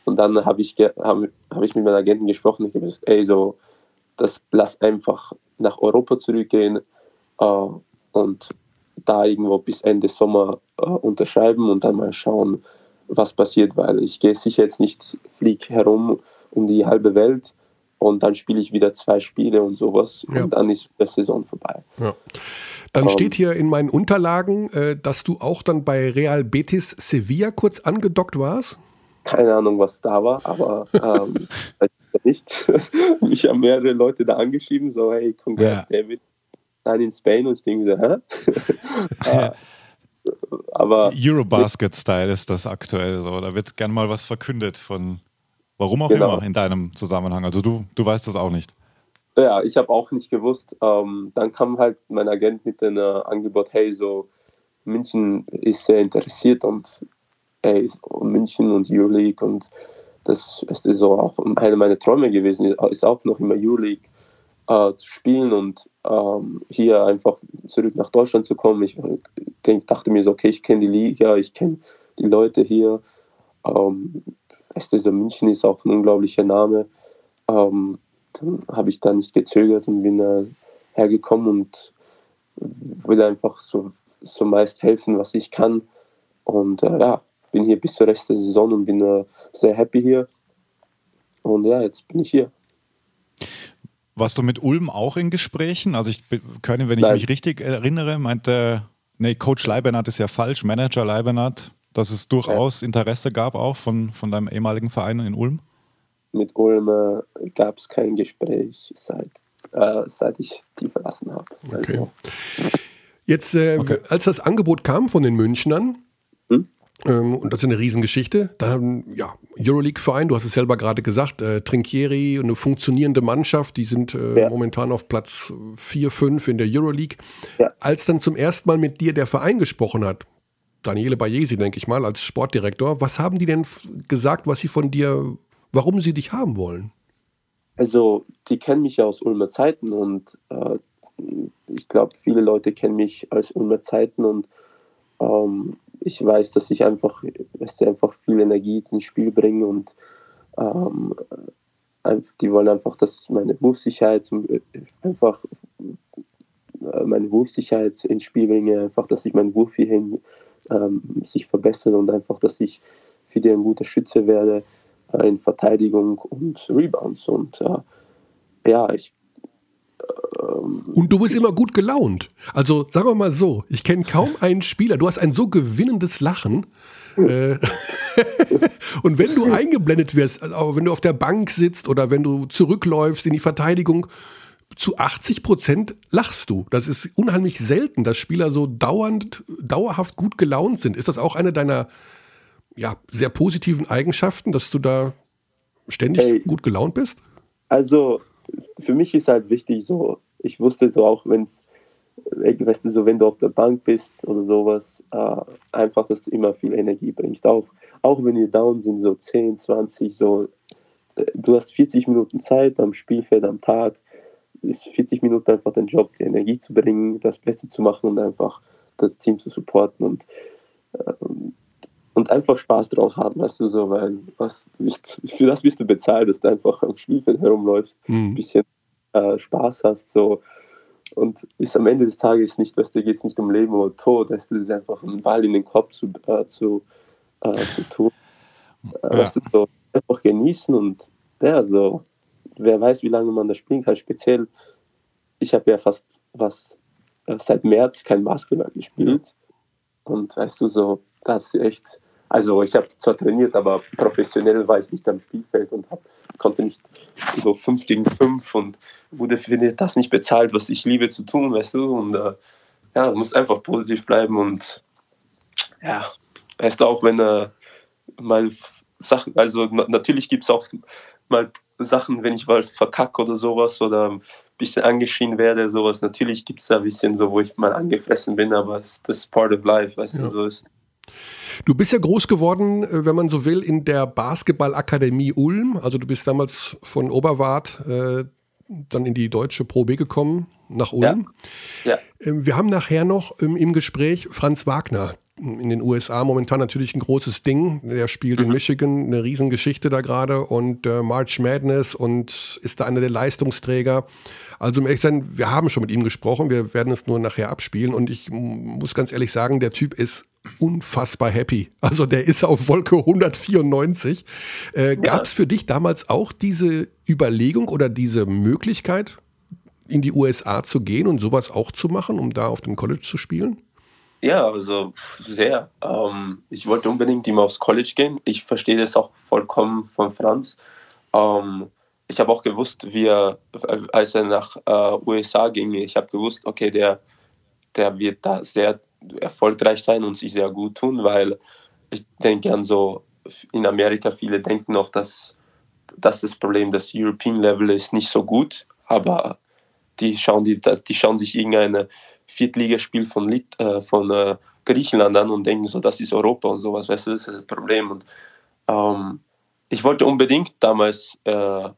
Und dann habe ich, hab, hab ich mit meinem Agenten gesprochen. Ich habe gesagt, ey, so, das lass einfach nach Europa zurückgehen äh, und da irgendwo bis Ende Sommer äh, unterschreiben und dann mal schauen, was passiert, weil ich gehe sicher jetzt nicht, flieg herum um die halbe Welt und dann spiele ich wieder zwei Spiele und sowas ja. und dann ist die Saison vorbei. Ja. Dann ähm, steht hier in meinen Unterlagen, äh, dass du auch dann bei Real Betis Sevilla kurz angedockt warst. Keine Ahnung, was da war, aber ähm, (laughs) nicht. (laughs) Mich haben mehrere Leute da angeschrieben, so hey, congrats ja. David, dann in Spain und ich denke so, hä? (laughs) ja. aber Eurobasket-Style ist das aktuell so. Da wird gern mal was verkündet von warum auch genau. immer in deinem Zusammenhang. Also du, du weißt das auch nicht. Ja, ich habe auch nicht gewusst. Ähm, dann kam halt mein Agent mit dem äh, Angebot, hey, so München ist sehr interessiert und ey, München und Euroleague und das ist so auch einer meiner Träume gewesen, ist auch noch immer Euroleague äh, zu spielen und ähm, hier einfach zurück nach Deutschland zu kommen. Ich denk, dachte mir so, okay, ich kenne die Liga, ich kenne die Leute hier. Ähm, SDSO München ist auch ein unglaublicher Name. Ähm, dann habe ich da nicht gezögert und bin äh, hergekommen und will einfach so, so meist helfen, was ich kann. Und äh, ja, bin hier bis zur Rest der Saison und bin äh, sehr happy hier. Und ja, jetzt bin ich hier. Warst du mit Ulm auch in Gesprächen? Also ich können, wenn ich Nein. mich richtig erinnere, meinte, nee, Coach Leibenhardt ist ja falsch, Manager Leibenhardt, dass es durchaus ja. Interesse gab auch von, von deinem ehemaligen Verein in Ulm? Mit Ulm äh, gab es kein Gespräch seit, äh, seit ich die verlassen habe. Okay. Also. Jetzt, äh, okay. als das Angebot kam von den Münchnern? Ähm, und das ist eine Riesengeschichte. Dann, ja, Euroleague-Verein, du hast es selber gerade gesagt, äh, Trinkieri, eine funktionierende Mannschaft, die sind äh, ja. momentan auf Platz 4, 5 in der Euroleague. Ja. Als dann zum ersten Mal mit dir der Verein gesprochen hat, Daniele Bayesi, denke ich mal, als Sportdirektor, was haben die denn gesagt, was sie von dir, warum sie dich haben wollen? Also, die kennen mich ja aus Ulmer Zeiten und äh, ich glaube, viele Leute kennen mich als Ulmer Zeiten und ähm, ich weiß, dass ich einfach, dass sie einfach viel Energie ins Spiel bringe und ähm, die wollen einfach, dass meine Wurfsicherheit einfach äh, meine Wurfsicherheit ins Spiel bringe, einfach, dass ich meinen Wurf hierhin ähm, sich verbessere und einfach, dass ich für die ein guter Schütze werde äh, in Verteidigung und Rebounds. Und äh, ja, ich und du bist immer gut gelaunt. Also sagen wir mal so, ich kenne kaum einen Spieler, du hast ein so gewinnendes Lachen. Äh, (laughs) und wenn du eingeblendet wirst, also wenn du auf der Bank sitzt oder wenn du zurückläufst in die Verteidigung, zu 80 Prozent lachst du. Das ist unheimlich selten, dass Spieler so dauernd, dauerhaft gut gelaunt sind. Ist das auch eine deiner ja, sehr positiven Eigenschaften, dass du da ständig hey, gut gelaunt bist? Also für mich ist halt wichtig, so, ich wusste so auch, wenn es, weißt du, so, wenn du auf der Bank bist oder sowas, äh, einfach, dass du immer viel Energie bringst. Auch, auch wenn wir down sind, so 10, 20, so, äh, du hast 40 Minuten Zeit am Spielfeld am Tag, ist 40 Minuten einfach dein Job, die Energie zu bringen, das Beste zu machen und einfach das Team zu supporten und ähm, und einfach Spaß draus haben, weißt du, so, weil was, für das bist du bezahlt, dass du einfach am Spielfeld herumläufst, mhm. ein bisschen äh, Spaß hast, so. Und ist am Ende des Tages nicht, weißt du, geht es nicht um Leben oder Tod, weißt du, ist einfach einen Ball in den Kopf zu, äh, zu, äh, zu tun. Äh, ja. Weißt du, so, einfach genießen und ja, so, wer weiß, wie lange man da spielen kann. Speziell, ich habe ja fast was äh, seit März kein Basketball gespielt. Und weißt du, so, da hast du echt also ich habe zwar trainiert, aber professionell war ich nicht am Spielfeld und hab, konnte nicht so 5 gegen 5 und wurde für das nicht bezahlt, was ich liebe zu tun, weißt du. Und äh, ja, du musst einfach positiv bleiben und ja, weißt du, auch wenn äh, mal Sachen, also natürlich gibt es auch mal Sachen, wenn ich mal verkacke oder sowas oder bisschen angeschrien werde, sowas. Natürlich gibt es da ein bisschen so, wo ich mal angefressen bin, aber das ist part of life, weißt ja. du, so ist. Du bist ja groß geworden, äh, wenn man so will, in der Basketballakademie Ulm. Also du bist damals von Oberwart äh, dann in die deutsche Pro B gekommen, nach Ulm. Ja. ja. Ähm, wir haben nachher noch im Gespräch Franz Wagner, in den USA momentan natürlich ein großes Ding. Der spielt mhm. in Michigan eine Riesengeschichte da gerade und äh, March Madness und ist da einer der Leistungsträger. Also um ehrlich sein, wir haben schon mit ihm gesprochen, wir werden es nur nachher abspielen und ich muss ganz ehrlich sagen, der Typ ist unfassbar happy. Also der ist auf Wolke 194. Äh, ja. Gab es für dich damals auch diese Überlegung oder diese Möglichkeit, in die USA zu gehen und sowas auch zu machen, um da auf dem College zu spielen? Ja, also sehr. Ähm, ich wollte unbedingt immer aufs College gehen. Ich verstehe das auch vollkommen von Franz. Ähm, ich habe auch gewusst, wie er, als er nach äh, USA ging, ich habe gewusst, okay, der, der wird da sehr erfolgreich sein und sich sehr gut tun, weil ich denke an so, in Amerika viele denken noch, dass, dass das Problem das European Level ist nicht so gut, aber die schauen, die, die schauen sich irgendeine Viertligaspiel von, Lit, äh, von äh, Griechenland an und denken so, das ist Europa und sowas, weißt du, das ist ein Problem. Und ähm, ich wollte unbedingt damals äh,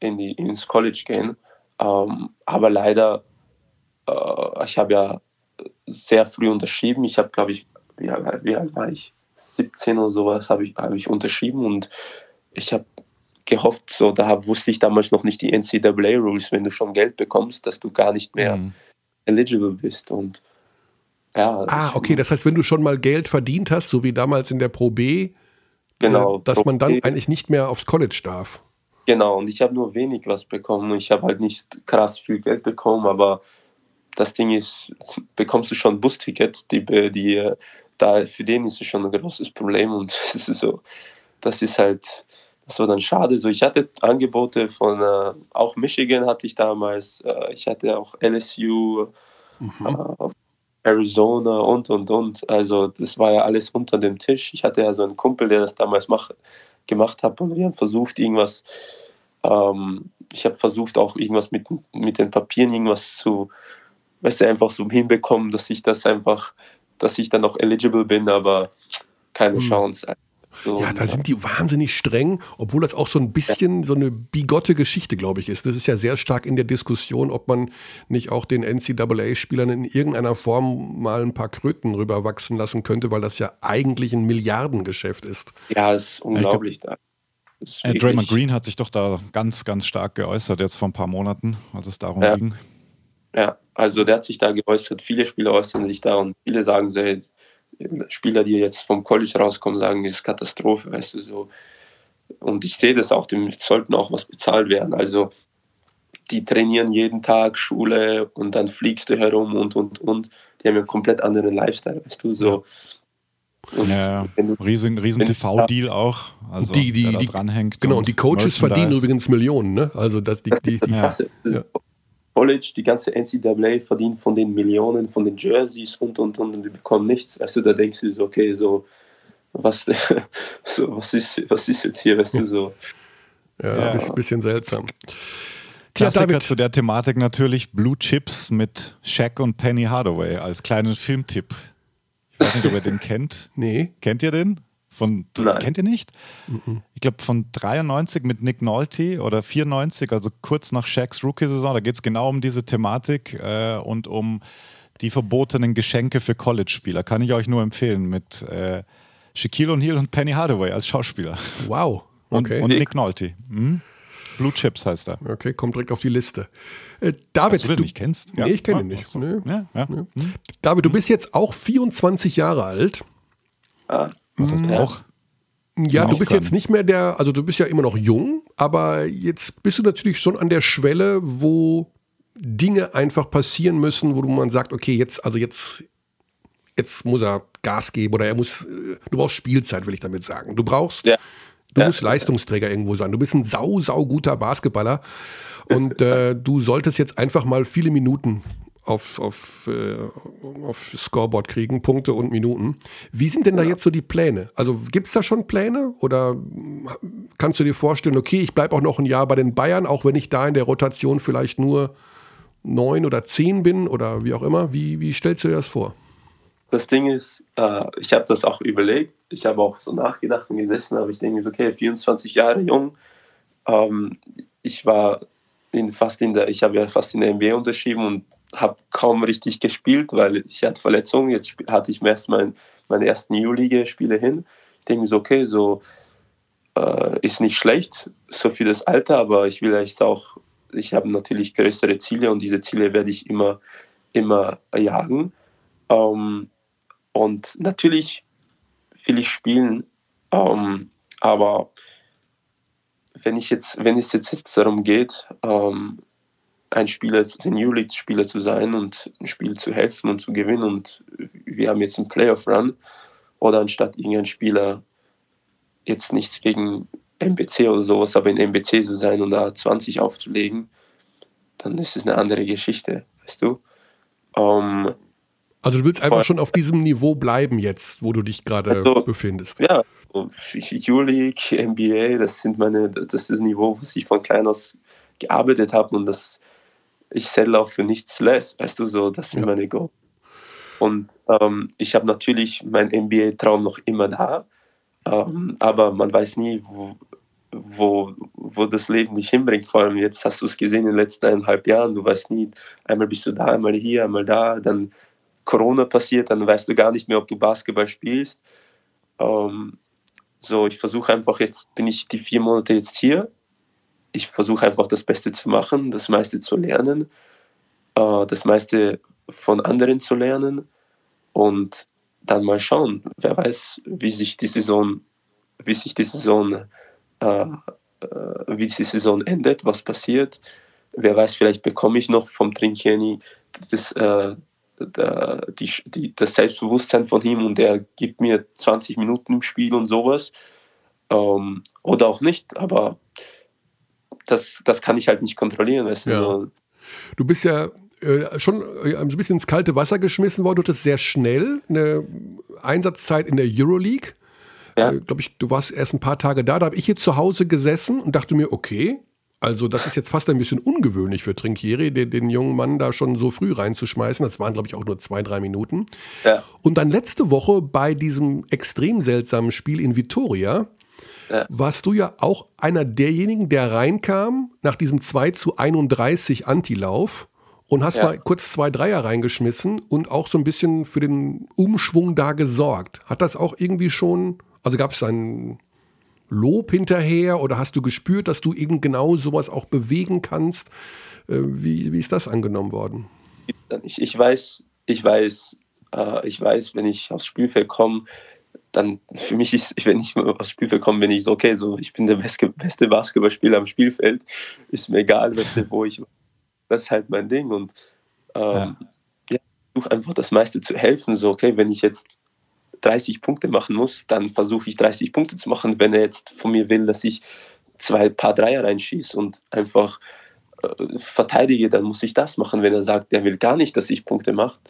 in die, ins College gehen, ähm, aber leider, äh, ich habe ja sehr früh unterschrieben. Ich habe, glaube ich, wie, wie alt war ich? 17 oder sowas habe ich, hab ich unterschrieben und ich habe gehofft, so da wusste ich damals noch nicht die NCAA Rules, wenn du schon Geld bekommst, dass du gar nicht mehr mhm eligible bist. Und ja. Ah, okay, das heißt, wenn du schon mal Geld verdient hast, so wie damals in der Pro B, genau, äh, dass Pro man dann B. eigentlich nicht mehr aufs College darf. Genau, und ich habe nur wenig was bekommen. Ich habe halt nicht krass viel Geld bekommen, aber das Ding ist, bekommst du schon Bustickets, die, die da für den ist es schon ein großes Problem und (laughs) das ist so, das ist halt, das war dann schade. So, ich hatte Angebote von äh, auch Michigan hatte ich damals, äh, ich hatte auch LSU, mhm. äh, Arizona und und und. Also das war ja alles unter dem Tisch. Ich hatte ja so einen Kumpel, der das damals mach, gemacht hat und wir haben versucht irgendwas. Ähm, ich habe versucht auch irgendwas mit mit den Papieren irgendwas zu, weißt du, einfach so hinbekommen, dass ich das einfach, dass ich dann noch eligible bin, aber keine mhm. Chance. So, ja, da sind die wahnsinnig streng, obwohl das auch so ein bisschen so eine bigotte Geschichte, glaube ich, ist. Das ist ja sehr stark in der Diskussion, ob man nicht auch den NCAA-Spielern in irgendeiner Form mal ein paar Kröten rüberwachsen lassen könnte, weil das ja eigentlich ein Milliardengeschäft ist. Ja, ist unglaublich. Ja, glaub, äh, Draymond Green hat sich doch da ganz, ganz stark geäußert, jetzt vor ein paar Monaten, als es darum ja. ging. Ja, also der hat sich da geäußert. Viele Spieler äußern sich da und viele sagen, sie, Spieler, die jetzt vom College rauskommen, sagen, das ist Katastrophe, weißt du, so. Und ich sehe das auch, die sollten auch was bezahlt werden. Also die trainieren jeden Tag Schule und dann fliegst du herum und und und. Die haben einen komplett anderen Lifestyle, weißt du, so. Und ja, du, riesen, riesen TV-Deal auch, also die, die, die, dranhängt. Genau, und die Coaches verdienen übrigens Millionen, ne? Also das, die, die, die, ja. ja. College, die ganze NCAA verdient von den Millionen, von den Jerseys und und und und die bekommen nichts. Also da denkst du so, okay, so was, (laughs) so, was, ist, was ist jetzt hier, weißt du, so. Ja, ja. Ist ein bisschen seltsam. Klassiker ja, zu der Thematik natürlich Blue Chips mit Shaq und Penny Hardaway als kleinen Filmtipp. Ich weiß nicht, ob ihr den kennt. (laughs) Nee. Kennt ihr den? Von, kennt ihr nicht? Mhm. Ich glaube von 93 mit Nick Nolte oder 94, also kurz nach Shaqs Rookie-Saison. Da geht es genau um diese Thematik äh, und um die verbotenen Geschenke für College-Spieler. Kann ich euch nur empfehlen mit äh, Shaquille O'Neal und Penny Hardaway als Schauspieler. Wow. Okay. Und, und Nick Nolte. Mhm. Blue Chips heißt er. Okay, kommt direkt auf die Liste. Äh, David, du den nicht kennst? Nee, ich kenne ihn nicht. Nee. Ja, ja. Nee. Hm. David, du bist jetzt auch 24 Jahre alt. Ah. Was hast du mhm. auch? Ja, du bist jetzt nicht mehr der, also du bist ja immer noch jung, aber jetzt bist du natürlich schon an der Schwelle, wo Dinge einfach passieren müssen, wo man sagt, okay, jetzt, also jetzt, jetzt muss er Gas geben oder er muss, äh, du brauchst Spielzeit, will ich damit sagen. Du brauchst, ja. du ja. musst Leistungsträger irgendwo sein. Du bist ein sau, sau guter Basketballer und (laughs) äh, du solltest jetzt einfach mal viele Minuten auf, auf, äh, auf Scoreboard kriegen, Punkte und Minuten. Wie sind denn da jetzt so die Pläne? Also gibt es da schon Pläne oder kannst du dir vorstellen, okay, ich bleibe auch noch ein Jahr bei den Bayern, auch wenn ich da in der Rotation vielleicht nur neun oder zehn bin oder wie auch immer? Wie, wie stellst du dir das vor? Das Ding ist, äh, ich habe das auch überlegt, ich habe auch so nachgedacht und gesessen, aber ich denke, okay, 24 Jahre jung, ähm, ich war in, fast in der, ich habe ja fast in der NBA unterschrieben und habe kaum richtig gespielt, weil ich hatte Verletzungen. Jetzt hatte ich mir erst mein, meine ersten EU-Liga-Spiele hin. Ich denke so, okay, so äh, ist nicht schlecht, so für das Alter, aber ich will jetzt auch, ich habe natürlich größere Ziele und diese Ziele werde ich immer, immer jagen. Ähm, und natürlich will ich spielen, ähm, aber wenn ich jetzt, wenn es jetzt darum geht, ähm, ein Spieler, ein New-League-Spieler zu sein und ein Spiel zu helfen und zu gewinnen und wir haben jetzt einen Playoff-Run oder anstatt irgendein Spieler jetzt nichts gegen MBC oder sowas, aber in MBC zu sein und da 20 aufzulegen, dann ist es eine andere Geschichte, weißt du? Ähm, also du willst einfach schon auf diesem Niveau bleiben jetzt, wo du dich gerade also, befindest. Ja, U-League, NBA, das sind meine, das ist das Niveau, was ich von klein aus gearbeitet habe und das ich settle auch für nichts less, weißt du so, das sind ja. meine Goals. Und ähm, ich habe natürlich meinen NBA-Traum noch immer da, ähm, aber man weiß nie, wo, wo, wo das Leben dich hinbringt. Vor allem jetzt hast du es gesehen in den letzten eineinhalb Jahren, du weißt nie, einmal bist du da, einmal hier, einmal da, dann Corona passiert, dann weißt du gar nicht mehr, ob du Basketball spielst. Ähm, so, ich versuche einfach jetzt, bin ich die vier Monate jetzt hier. Ich versuche einfach das Beste zu machen, das meiste zu lernen, äh, das meiste von anderen zu lernen und dann mal schauen. Wer weiß, wie sich die Saison, wie sich die Saison, äh, äh, wie die Saison endet, was passiert. Wer weiß, vielleicht bekomme ich noch vom Trinkieni das, äh, der, die, die, das Selbstbewusstsein von ihm und er gibt mir 20 Minuten im Spiel und sowas. Ähm, oder auch nicht, aber das, das kann ich halt nicht kontrollieren. Weißt ja. du? du bist ja äh, schon äh, ein bisschen ins kalte Wasser geschmissen worden. Du hattest sehr schnell eine Einsatzzeit in der Euroleague. Ja. Äh, Glaube ich, du warst erst ein paar Tage da. Da habe ich hier zu Hause gesessen und dachte mir, okay, also das ist jetzt fast ein bisschen ungewöhnlich für Trinkieri, den, den, jungen Mann da schon so früh reinzuschmeißen. Das waren, glaube ich, auch nur zwei, drei Minuten. Ja. Und dann letzte Woche bei diesem extrem seltsamen Spiel in Vitoria ja. warst du ja auch einer derjenigen, der reinkam nach diesem 2 zu 31 Antilauf und hast ja. mal kurz zwei Dreier reingeschmissen und auch so ein bisschen für den Umschwung da gesorgt. Hat das auch irgendwie schon, also gab es einen Lob hinterher oder hast du gespürt, dass du eben genau sowas auch bewegen kannst? Äh, wie, wie ist das angenommen worden? Ich, ich weiß, ich weiß, äh, ich weiß, wenn ich aufs Spielfeld komme, dann für mich ist, wenn ich aufs Spielfeld komme, bin ich so, okay, so ich bin der beste, beste Basketballspieler am Spielfeld, ist mir egal, wo ich, das ist halt mein Ding und ähm, ja. ja, ich versuche einfach das meiste zu helfen, so, okay, wenn ich jetzt 30 Punkte machen muss, dann versuche ich 30 Punkte zu machen. Wenn er jetzt von mir will, dass ich zwei paar Dreier reinschieße und einfach äh, verteidige, dann muss ich das machen. Wenn er sagt, er will gar nicht, dass ich Punkte mache,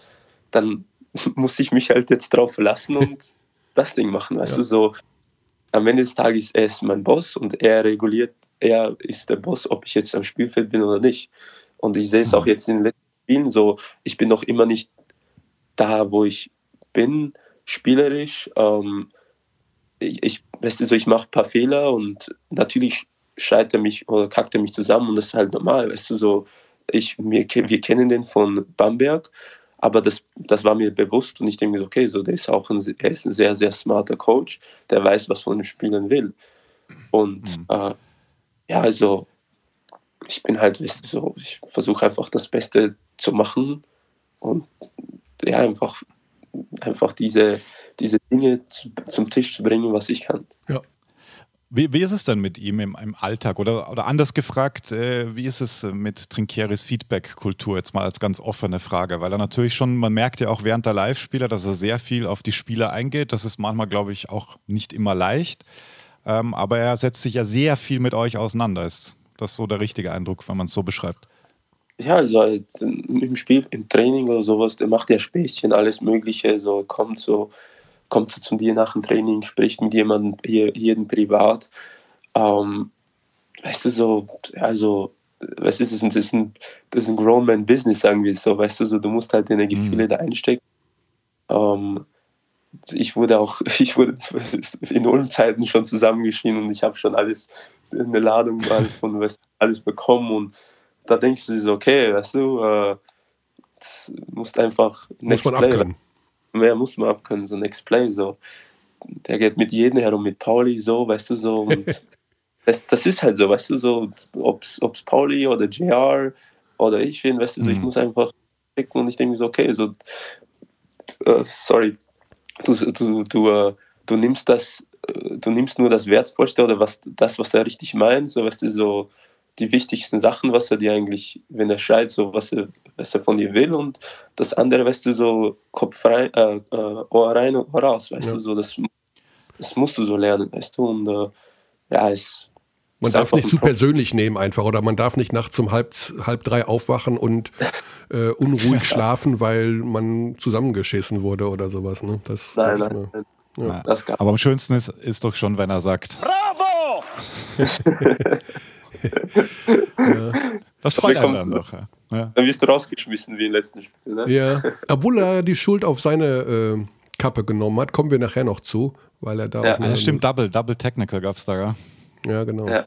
dann (laughs) muss ich mich halt jetzt drauf verlassen und (laughs) das Ding machen. Weißt ja. du, so am Ende des Tages er ist mein Boss und er reguliert, er ist der Boss, ob ich jetzt am Spielfeld bin oder nicht. Und ich sehe es auch mhm. jetzt in den letzten Spielen so, ich bin noch immer nicht da, wo ich bin, spielerisch. Ähm, ich, ich, weißt du, so, ich mache ein paar Fehler und natürlich schreit er mich oder kackt er mich zusammen und das ist halt normal. Weißt du, so, ich, wir, wir kennen den von Bamberg, aber das, das war mir bewusst und ich denke mir, okay, so, der ist auch ein, er ist ein sehr, sehr smarter Coach, der weiß, was von den Spielern will. Und mhm. äh, ja, also ich bin halt, weißt du, so, ich versuche einfach das Beste zu machen und ja, einfach einfach diese, diese Dinge zu, zum Tisch zu bringen, was ich kann. Ja. Wie, wie ist es denn mit ihm im, im Alltag? Oder, oder anders gefragt, äh, wie ist es mit Trinkieris Feedback-Kultur? Jetzt mal als ganz offene Frage, weil er natürlich schon, man merkt ja auch während der Live-Spieler, dass er sehr viel auf die Spieler eingeht. Das ist manchmal, glaube ich, auch nicht immer leicht. Ähm, aber er setzt sich ja sehr viel mit euch auseinander. Ist das so der richtige Eindruck, wenn man es so beschreibt? Ja, also halt im Spiel, im Training oder sowas, der macht ja Späßchen, alles Mögliche, so kommt so, kommt so zu dir nach dem Training, spricht mit jemandem, hier, jeden privat. Ähm, weißt du, so, also, weißt du, das ist ein, das ist ein, das ist ein Grown-Man-Business, sagen wir so, weißt du, so, du musst halt deine Gefühle mhm. da einstecken. Ähm, ich wurde auch, (laughs) ich wurde (laughs) in Ulm-Zeiten schon zusammengeschrien und ich habe schon alles, eine Ladung von was alles bekommen und da denkst du so, okay, weißt du, äh, musst einfach muss man Play, abkönnen. Mehr muss man abkönnen, so Next Play, so. Der geht mit jedem herum, mit Pauli, so, weißt du, so. (laughs) Das, das ist halt so, weißt du, so, ob es Pauli oder JR oder ich bin, weißt du, so, ich mhm. muss einfach checken und ich denke so, okay, so, uh, sorry, du, du, du, uh, du nimmst das, uh, du nimmst nur das Wertvollste oder was, das, was er richtig meint, so, weißt du, so, die wichtigsten Sachen, was er dir eigentlich, wenn er schreit, so was er, was er von dir will und das andere, weißt du, so Kopf rein, äh, äh, Ohr rein und Ohr raus, weißt ja. du, so das, das musst du so lernen, weißt du, und äh, ja, es man darf nicht zu persönlich nehmen einfach oder man darf nicht nachts um halb, halb drei aufwachen und äh, unruhig (laughs) schlafen, weil man zusammengeschissen wurde oder sowas. Ne? Das nein, nein, nein. Ja. Aber am schönsten ist, ist doch schon, wenn er sagt Bravo! (laughs) (laughs) (laughs) ja. Das freut einen dann doch. Ja. Dann wirst du rausgeschmissen wie im letzten Spiel. Ne? Ja, (laughs) obwohl er die Schuld auf seine äh, Kappe genommen hat, kommen wir nachher noch zu, weil er da ja. auch. Ja, stimmt, Double, Double Technical gab es da, ja. Ja, genau. Ja.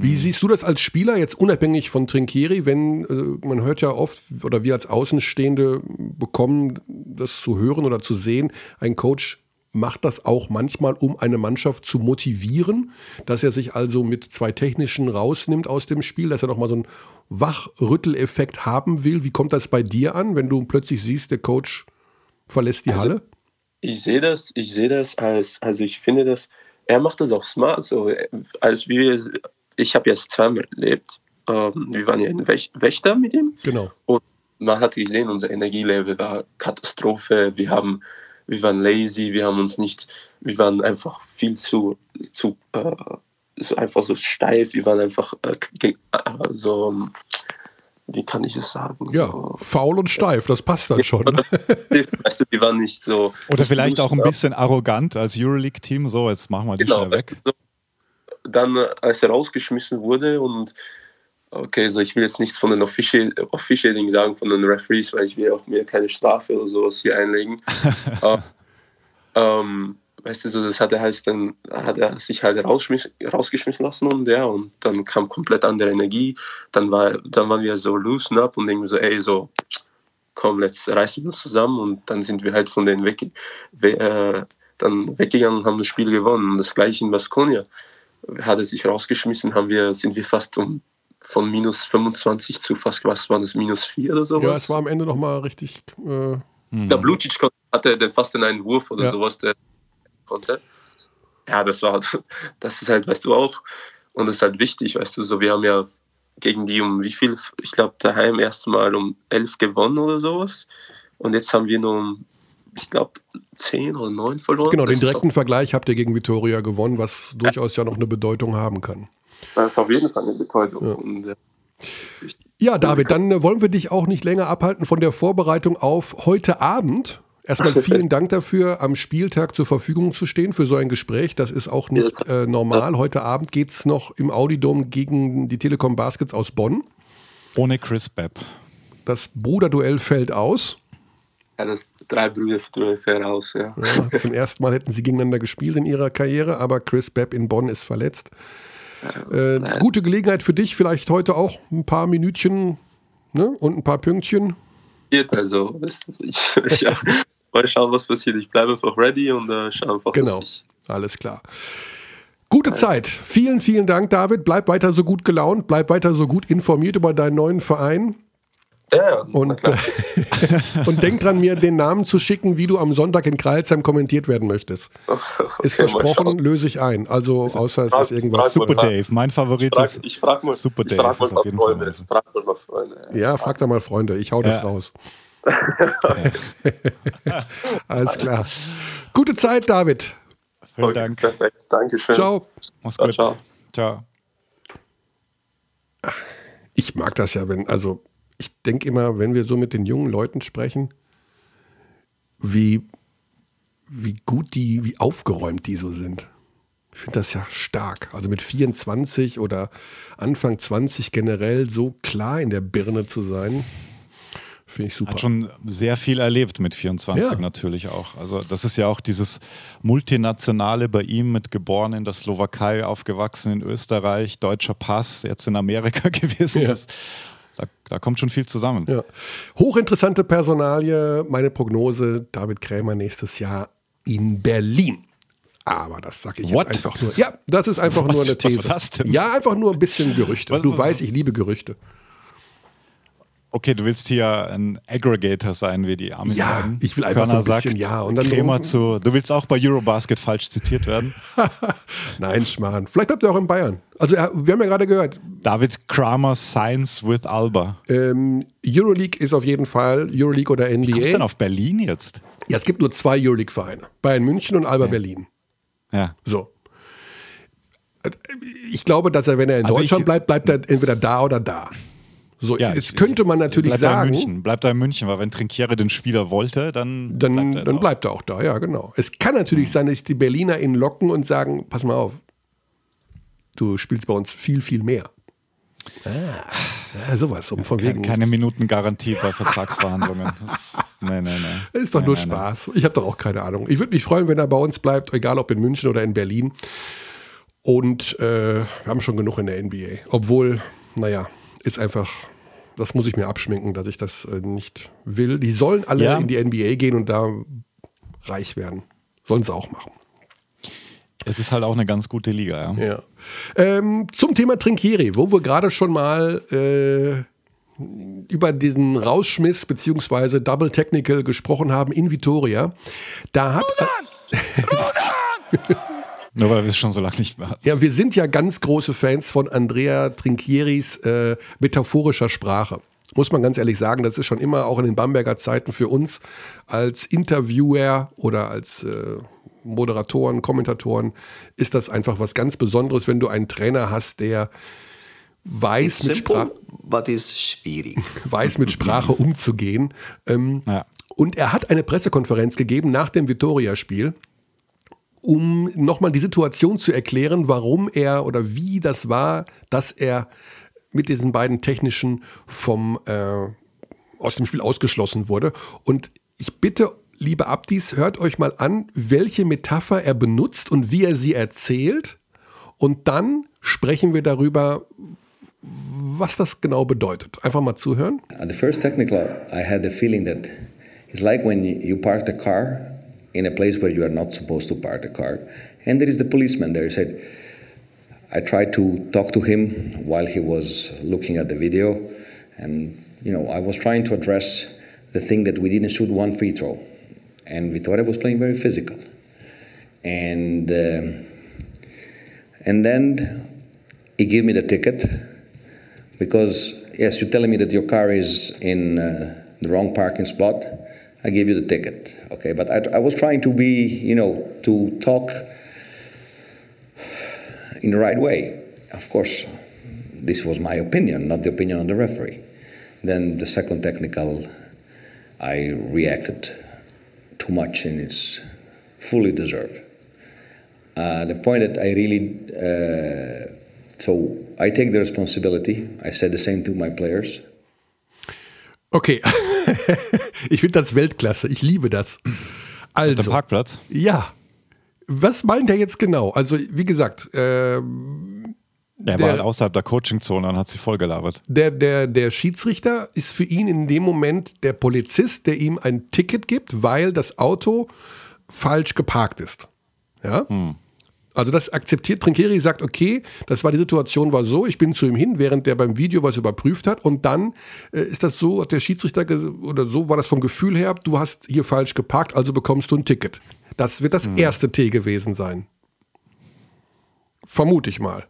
Wie siehst du das als Spieler, jetzt unabhängig von Trinkieri, wenn äh, man hört ja oft, oder wir als Außenstehende bekommen das zu hören oder zu sehen, ein Coach macht das auch manchmal, um eine Mannschaft zu motivieren, dass er sich also mit zwei Technischen rausnimmt aus dem Spiel, dass er nochmal so einen Wachrütteleffekt haben will. Wie kommt das bei dir an, wenn du plötzlich siehst, der Coach verlässt die also, Halle? Ich sehe das, ich sehe das als, also ich finde das, er macht das auch smart. So, als wir, ich habe jetzt zweimal erlebt, ähm, wir waren ja in Wäch Wächter mit ihm. Genau. Und man hat gesehen, unser Energielevel war Katastrophe. Wir haben wir waren lazy, wir haben uns nicht, wir waren einfach viel zu, zu äh, so einfach so steif, wir waren einfach äh, äh, so, wie kann ich es sagen? Ja, so, faul und steif, das passt dann schon. (laughs) weißt du, wir waren nicht so. Oder vielleicht auch ein bisschen arrogant als Euroleague-Team, so, jetzt machen wir die genau, schnell weg. Weißt du, dann, äh, als er rausgeschmissen wurde und okay, so ich will jetzt nichts von den Official, Officialing sagen, von den Referees, weil ich will auch mir keine Strafe oder sowas hier einlegen. (laughs) uh, ähm, weißt du, so, das hat er halt dann, hat er sich halt rausgeschmissen lassen und ja, und dann kam komplett andere Energie. Dann war, dann waren wir so loosen up und denken so, ey, so, komm, let's reißen uns zusammen und dann sind wir halt von denen weg, we, äh, dann weggegangen und haben das Spiel gewonnen. Und das gleiche in Baskonia. Hat er sich rausgeschmissen, haben wir, sind wir fast um von minus 25 zu fast, was waren das, minus 4 oder sowas? Ja, es war am Ende nochmal richtig. Äh, der Blutschitsch hatte dann fast in einen Wurf oder ja. sowas, der konnte. Ja, das war, (laughs) das ist halt, weißt du auch, und das ist halt wichtig, weißt du, so, wir haben ja gegen die um wie viel, ich glaube, daheim erstmal um 11 gewonnen oder sowas. Und jetzt haben wir nur um, ich glaube, 10 oder 9 verloren. Genau, den direkten Vergleich habt ihr gegen Vitoria gewonnen, was durchaus ja noch eine Bedeutung haben kann. Das ist auf jeden Fall eine Bedeutung. Ja. Und, äh, ja, David, dann äh, wollen wir dich auch nicht länger abhalten von der Vorbereitung auf heute Abend. Erstmal (laughs) vielen Dank dafür, am Spieltag zur Verfügung zu stehen für so ein Gespräch. Das ist auch nicht äh, normal. Heute Abend geht es noch im Audidom gegen die Telekom Baskets aus Bonn. Ohne Chris Bepp. Das Bruderduell fällt aus. Ja, das drei Brüder fällt aus, ja. ja. Zum ersten Mal hätten sie gegeneinander gespielt in ihrer Karriere, aber Chris Bepp in Bonn ist verletzt. Äh, gute Gelegenheit für dich, vielleicht heute auch ein paar Minütchen ne? und ein paar Pünktchen. Also, (laughs) ich, ich, mal schauen, was passiert. Ich bleibe einfach ready und äh, schaue einfach, Genau, alles klar. Gute Zeit. Vielen, vielen Dank, David. Bleib weiter so gut gelaunt, bleib weiter so gut informiert über deinen neuen Verein. Ja, und, (laughs) und denk dran, mir den Namen zu schicken, wie du am Sonntag in Kreilsheim kommentiert werden möchtest. (laughs) Okay, ist versprochen, löse ich ein. Also außer es ist irgendwas. Super Dave, mein Favorit ich frag, ich frag mal, Super Dave. Ich frag mal, mal Freunde. Frag mal Freunde. Ja, frag da mal Freunde. Ich hau das ja. raus. (laughs) Alles klar. Gute Zeit, David. Vielen Dank. Perfekt. Dankeschön. Ciao. Mach's gut. Ciao. ciao. Ich mag das ja, wenn, also ich denke immer, wenn wir so mit den jungen Leuten sprechen, wie, wie gut die, wie aufgeräumt die so sind. Ich finde das ja stark. Also mit 24 oder Anfang 20 generell so klar in der Birne zu sein, finde ich super. Hat schon sehr viel erlebt mit 24 Ja. natürlich auch. Also das ist ja auch dieses multinationale bei ihm mit geboren in der Slowakei, aufgewachsen in Österreich, deutscher Pass, jetzt in Amerika (laughs) gewesen. Ja. Das, da, da kommt schon viel zusammen. Ja. Hochinteressante Personalie, meine Prognose, David Krämer nächstes Jahr in Berlin. Aber das sage ich What? jetzt einfach nur. Ja, das ist einfach Was- nur eine was These. war das denn? Ja, einfach nur ein bisschen Gerüchte. Was- du was- weißt, ich liebe Gerüchte. Okay, du willst hier ein Aggregator sein, wie die Amis Ja, sagen. ich will einfach so ein Körner bisschen sagt, ja, und dann Krämer zu. Du willst auch bei Eurobasket falsch zitiert werden. (laughs) Nein, Schmarrn. Vielleicht bleibt er auch in Bayern. Also wir haben ja gerade gehört, David Kramer signs with Alba. ähm, Euroleague ist auf jeden Fall Euroleague oder Wie kommst du denn NBA. auf Berlin jetzt? Ja, es gibt nur zwei Euroleague-Vereine. Bayern München und Alba Berlin. Ja. So. Ich glaube, dass er, wenn er in Also Deutschland ich- bleibt, bleibt er entweder da oder da. So, Ja, jetzt ich- könnte man natürlich Bleibt er in sagen, München. Bleibt er in München, weil wenn Trinkiere den Spieler wollte, dann, dann, bleibt er dann auch. bleibt er auch da, ja, genau. Es kann natürlich sein, dass die Berliner ihn locken und sagen: Pass mal auf, du spielst bei uns viel, viel mehr. Ah, ja, sowas, um von wegen. Keine Minutengarantie bei Vertragsverhandlungen. (laughs) Nee, nee, nee. ist doch nee, nur nee, nee. Spaß. Ich habe doch auch keine Ahnung. Ich würde mich freuen, wenn er bei uns bleibt, egal ob in München oder in Berlin. Und äh, wir haben schon genug in der NBA. Obwohl, naja, ist einfach, das muss ich mir abschminken, dass ich das äh, nicht will. Die sollen alle Ja. in die NBA gehen und da reich werden. Sollen sie auch machen. Es ist halt auch eine ganz gute Liga, ja. Ja. Ähm, zum Thema Trinkieri, wo wir gerade schon mal äh, über diesen Rausschmiss bzw. Double Technical gesprochen haben in Vitoria. Da hat. (laughs) Nur weil wir es schon so lange nicht mehr hatten. Ja, wir sind ja ganz große Fans von Andrea Trinkieris äh, metaphorischer Sprache. Muss man ganz ehrlich sagen, das ist schon immer auch in den Bamberger Zeiten für uns als Interviewer oder als äh, Moderatoren, Kommentatoren, ist das einfach was ganz Besonderes, wenn du einen Trainer hast, der weiß, It's mit, Sprach simple, but it's schwierig. (laughs) weiß mit Sprache umzugehen. Ähm, Ja. und er hat eine Pressekonferenz gegeben nach dem Vitoria-Spiel, um nochmal die Situation zu erklären, warum er oder wie das war, dass er mit diesen beiden Technischen vom, äh, aus dem Spiel ausgeschlossen wurde. Und ich bitte, liebe Abdis, hört euch mal an, welche Metapher er benutzt und wie er sie erzählt. Und dann sprechen wir darüber, was das genau bedeutet. Einfach mal zuhören. At the first technical, I had the feeling that it's like when you park the car in a place where you are not supposed to park the car, and there is the policeman there. He said, I tried to talk to him while he was looking at the video, and you know, I was trying to address the thing that we didn't shoot one free throw, and Vittoria was playing very physical, and um, and then he gave me the ticket because yes, you're telling me that your car is in uh, the wrong parking spot. I gave you the ticket, okay. But I, I was trying to be, you know, to talk in the right way. Of course, this was my opinion, not the opinion of the referee. Then the second technical, I reacted too much, and it's fully deserved. Uh, the point that I really, uh, so I take the responsibility. I said the same to my players. Okay. (laughs) (laughs) ich finde das Weltklasse. Ich liebe das. Der Also, Parkplatz. ja. Was meint er jetzt genau? Also, wie gesagt, ähm, Er Der- war halt außerhalb der Coachingzone und hat sie vollgelabert. der, der, der Schiedsrichter ist für ihn in dem Moment der Polizist, der ihm ein Ticket gibt, weil das Auto falsch geparkt ist. Ja? Also das akzeptiert Trinkeri, sagt, okay, das war die Situation, war so, ich bin zu ihm hin, während der beim Video was überprüft hat und dann äh, ist das so, hat der Schiedsrichter oder so war das vom Gefühl her, du hast hier falsch geparkt, also bekommst du ein Ticket. Das wird das erste T gewesen sein. Vermute ich mal.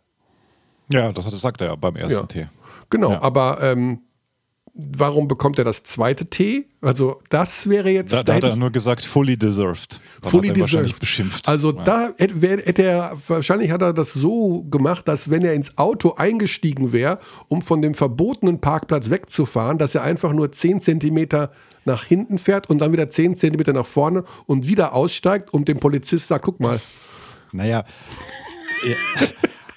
Ja, das hat- sagt er ja beim ersten Ja. T. Genau, Ja. aber ähm, warum bekommt er das zweite T? Also das wäre jetzt. Da, da hat er nur gesagt, fully deserved. Da fully deserved. beschimpft. Also ja. da hätte, hätte er, wahrscheinlich hat er das so gemacht, dass wenn er ins Auto eingestiegen wäre, um von dem verbotenen Parkplatz wegzufahren, dass er einfach nur 10 Zentimeter nach hinten fährt und dann wieder 10 Zentimeter nach vorne und wieder aussteigt und dem Polizist sagt, guck mal. Naja.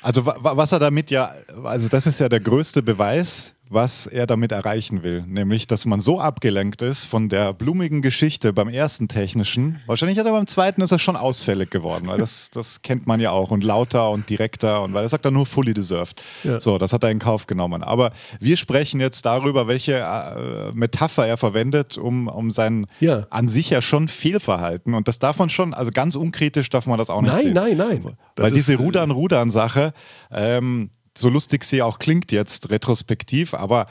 Also was er damit ja, also das ist ja der größte Beweis, was er damit erreichen will. Nämlich, dass man so abgelenkt ist von der blumigen Geschichte beim ersten technischen. Wahrscheinlich hat er beim zweiten ist er schon ausfällig geworden, weil das, das kennt man ja auch und lauter und direkter und weil er sagt dann nur fully deserved. Ja. So, das hat er in Kauf genommen. Aber wir sprechen jetzt darüber, welche äh, Metapher er verwendet, um, um sein ja. an sich ja schon Fehlverhalten. Und das darf man schon, also ganz unkritisch darf man das auch nicht nein, sehen. Nein, nein, nein. Weil diese Rudern-Rudern-Sache, ähm, so lustig sie auch klingt jetzt retrospektiv, aber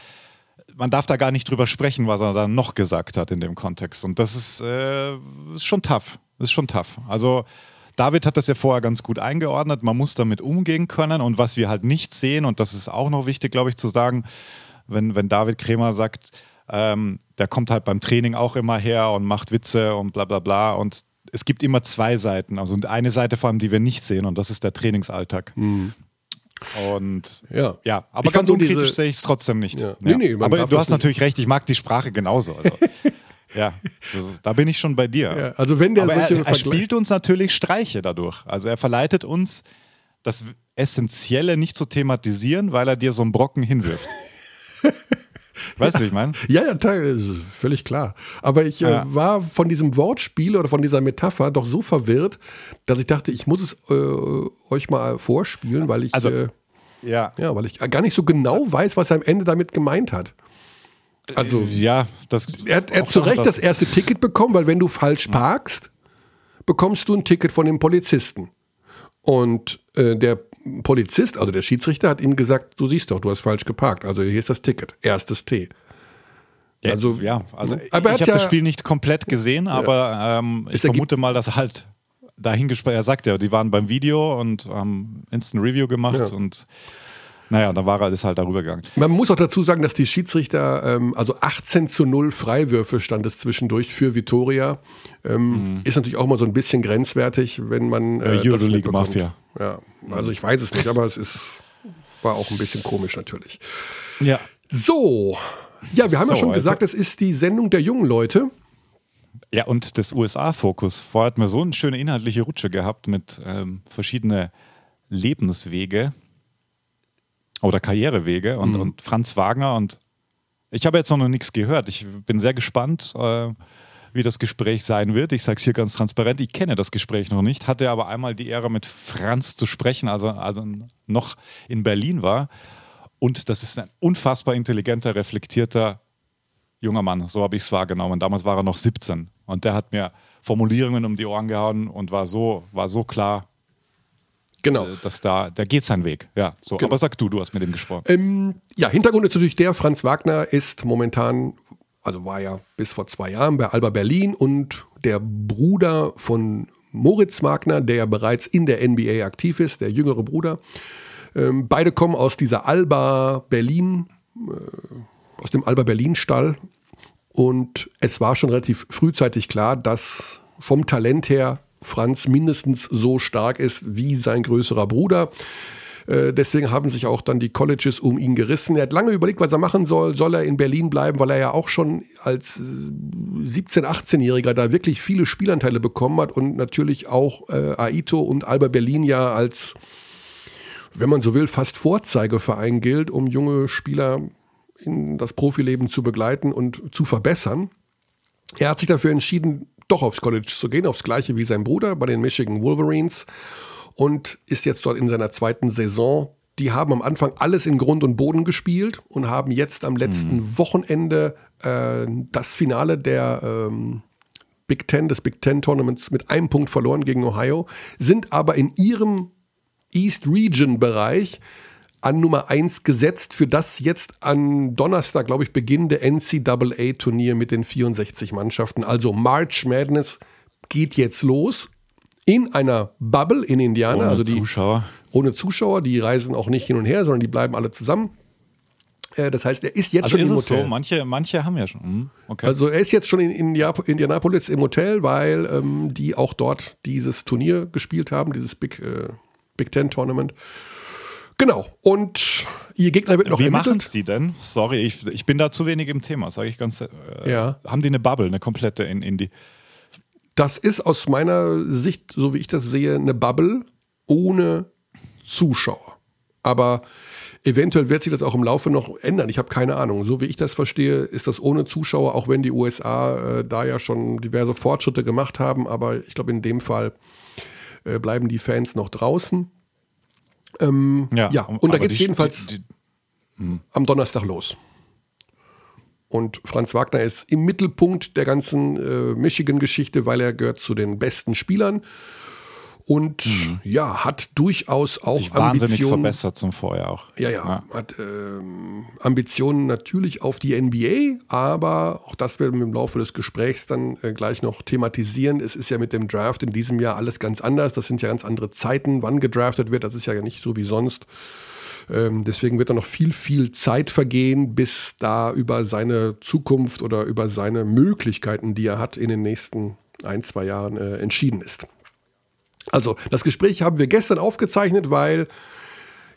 man darf da gar nicht drüber sprechen, was er dann noch gesagt hat in dem Kontext. Und das ist, äh, ist schon tough. ist schon tough. Also David hat das ja vorher ganz gut eingeordnet. Man muss damit umgehen können. Und was wir halt nicht sehen, und das ist auch noch wichtig, glaube ich, zu sagen, wenn, wenn David Kremer sagt, ähm, der kommt halt beim Training auch immer her und macht Witze und bla bla bla. Und es gibt immer zwei Seiten. Also eine Seite vor allem, die wir nicht sehen, und das ist der Trainingsalltag. Mhm. Und ja, ja aber ich ganz unkritisch sehe ich es trotzdem nicht. Ja. Nee, nee, aber du hast natürlich recht, ich mag die Sprache genauso. Also, (laughs) ja, das, da bin ich schon bei dir. Also wenn der aber er, er spielt uns natürlich Streiche dadurch. Also er verleitet uns, das Essentielle nicht zu thematisieren, weil er dir so einen Brocken hinwirft. (laughs) Weißt du, wie ich meine? (laughs) Ja, ja, völlig klar. Aber ich äh, ja. war von diesem Wortspiel oder von dieser Metapher doch so verwirrt, dass ich dachte, ich muss es äh, euch mal vorspielen, weil ich, also, äh, ja. ja, weil ich gar nicht so genau weiß, was er am Ende damit gemeint hat. Also, ja, das. Er, hat zu Recht das, das erste Ticket bekommen, weil wenn du falsch parkst, bekommst du ein Ticket von dem Polizisten. Und äh, der Polizist, also der Schiedsrichter, hat ihm gesagt, du siehst doch, du hast falsch geparkt. Also hier ist das Ticket, erstes T. Ja, also, ja, also ich, ich habe ja, das Spiel nicht komplett gesehen, aber ähm, ich vermute mal, dass halt dahin gesprochen, er sagt ja, die waren beim Video und haben Instant Review gemacht ja. und naja, dann war er das halt darüber gegangen. Man muss auch dazu sagen, dass die Schiedsrichter, ähm, also 18 zu 0 Freiwürfe stand es zwischendurch für Vitoria. Ähm, mhm. Ist natürlich auch mal so ein bisschen grenzwertig, wenn man. Äh, ja, Euroleague Mafia. Ja, also ich weiß es nicht, aber es ist, war auch ein bisschen komisch natürlich. Ja. So. Ja, wir haben so, ja schon gesagt, also, es ist die Sendung der jungen Leute. Ja, und des USA-Fokus. Vorher hatten wir so eine schöne inhaltliche Rutsche gehabt mit ähm, verschiedenen Lebenswege oder Karrierewege und, mhm. und Franz Wagner und ich habe jetzt noch nichts gehört. Ich bin sehr gespannt, äh, wie das Gespräch sein wird. Ich sage es hier ganz transparent, ich kenne das Gespräch noch nicht, hatte aber einmal die Ehre, mit Franz zu sprechen, also, also noch in Berlin war. Und das ist ein unfassbar intelligenter, reflektierter junger Mann, so habe ich es wahrgenommen. Damals war er noch 17 und der hat mir Formulierungen um die Ohren gehauen und war so, war so klar, Genau. Äh, dass da, da geht sein Weg. Ja, so. Genau. Aber sag du, du hast mit ihm gesprochen. Ähm, ja, Hintergrund ist natürlich der, Franz Wagner ist momentan, also war ja bis vor zwei Jahren bei Alba Berlin und der Bruder von Moritz Wagner, der ja bereits in der NBA aktiv ist, der jüngere Bruder. Ähm, beide kommen aus dieser Alba Berlin, äh, aus dem Alba Berlin Stall. Und es war schon relativ frühzeitig klar, dass vom Talent her Franz mindestens so stark ist wie sein größerer Bruder. Äh, deswegen haben sich auch dann die Colleges um ihn gerissen. Er hat lange überlegt, was er machen soll. Soll er in Berlin bleiben, weil er ja auch schon als 17-, äh, 18-Jähriger da wirklich viele Spielanteile bekommen hat und natürlich auch äh, Aito und Alba Berlin ja als, wenn man so will, fast Vorzeigeverein gilt, um junge Spieler in das Profileben zu begleiten und zu verbessern. Er hat sich dafür entschieden, doch aufs College zu gehen, aufs gleiche wie sein Bruder bei den Michigan Wolverines und ist jetzt dort in seiner zweiten Saison. Die haben am Anfang alles in Grund und Boden gespielt und haben jetzt am letzten mhm. Wochenende äh, das Finale der ähm, Big Ten, des Big Ten Tournaments mit einem Punkt verloren gegen Ohio, sind aber in ihrem East Region Bereich an Nummer 1 gesetzt für das jetzt an Donnerstag, glaube ich, beginnende NCAA-Turnier mit den 64 Mannschaften. Also March Madness geht jetzt los in einer Bubble in Indiana. Ohne also die, Zuschauer. Ohne Zuschauer. Die reisen auch nicht hin und her, sondern die bleiben alle zusammen. Äh, das heißt, er ist jetzt also schon ist im es Hotel. so, manche, manche haben ja schon. Hm, okay. Also er ist jetzt schon in, Indianapolis im Hotel, weil ähm, die auch dort dieses Turnier gespielt haben, dieses Big, äh, Big Ten Tournament. Genau. Und ihr Gegner wird noch Wie machen ermittelt. es die denn? Sorry, ich, ich bin da zu wenig im Thema, sage ich ganz. Äh, Ja. Haben die eine Bubble, eine komplette in Indie? Das ist aus meiner Sicht, so wie ich das sehe, eine Bubble ohne Zuschauer. Aber eventuell wird sich das auch im Laufe noch ändern. Ich habe keine Ahnung. So wie ich das verstehe, ist das ohne Zuschauer, auch wenn die USA äh, da ja schon diverse Fortschritte gemacht haben. Aber ich glaube, in dem Fall äh, bleiben die Fans noch draußen. Ähm, ja, und da geht es jedenfalls die- die- am Donnerstag los. Und Franz Wagner ist im Mittelpunkt der ganzen äh, Michigan-Geschichte, weil er gehört zu den besten Spielern und ja, hat durchaus auch Mhm. sich wahnsinnig Ambitionen. verbessert zum Vorjahr auch. Ja, ja, hat ähm, Ambitionen natürlich auf die NBA, aber auch das werden wir im Laufe des Gesprächs dann äh, gleich noch thematisieren. Es ist ja mit dem Draft in diesem Jahr alles ganz anders. Das sind ja ganz andere Zeiten, wann gedraftet wird. Das ist ja nicht so wie sonst. Ähm, deswegen wird da noch viel, viel Zeit vergehen, bis da über seine Zukunft oder über seine Möglichkeiten, die er hat, in den nächsten ein, zwei Jahren äh, entschieden ist. Also, das Gespräch haben wir gestern aufgezeichnet, weil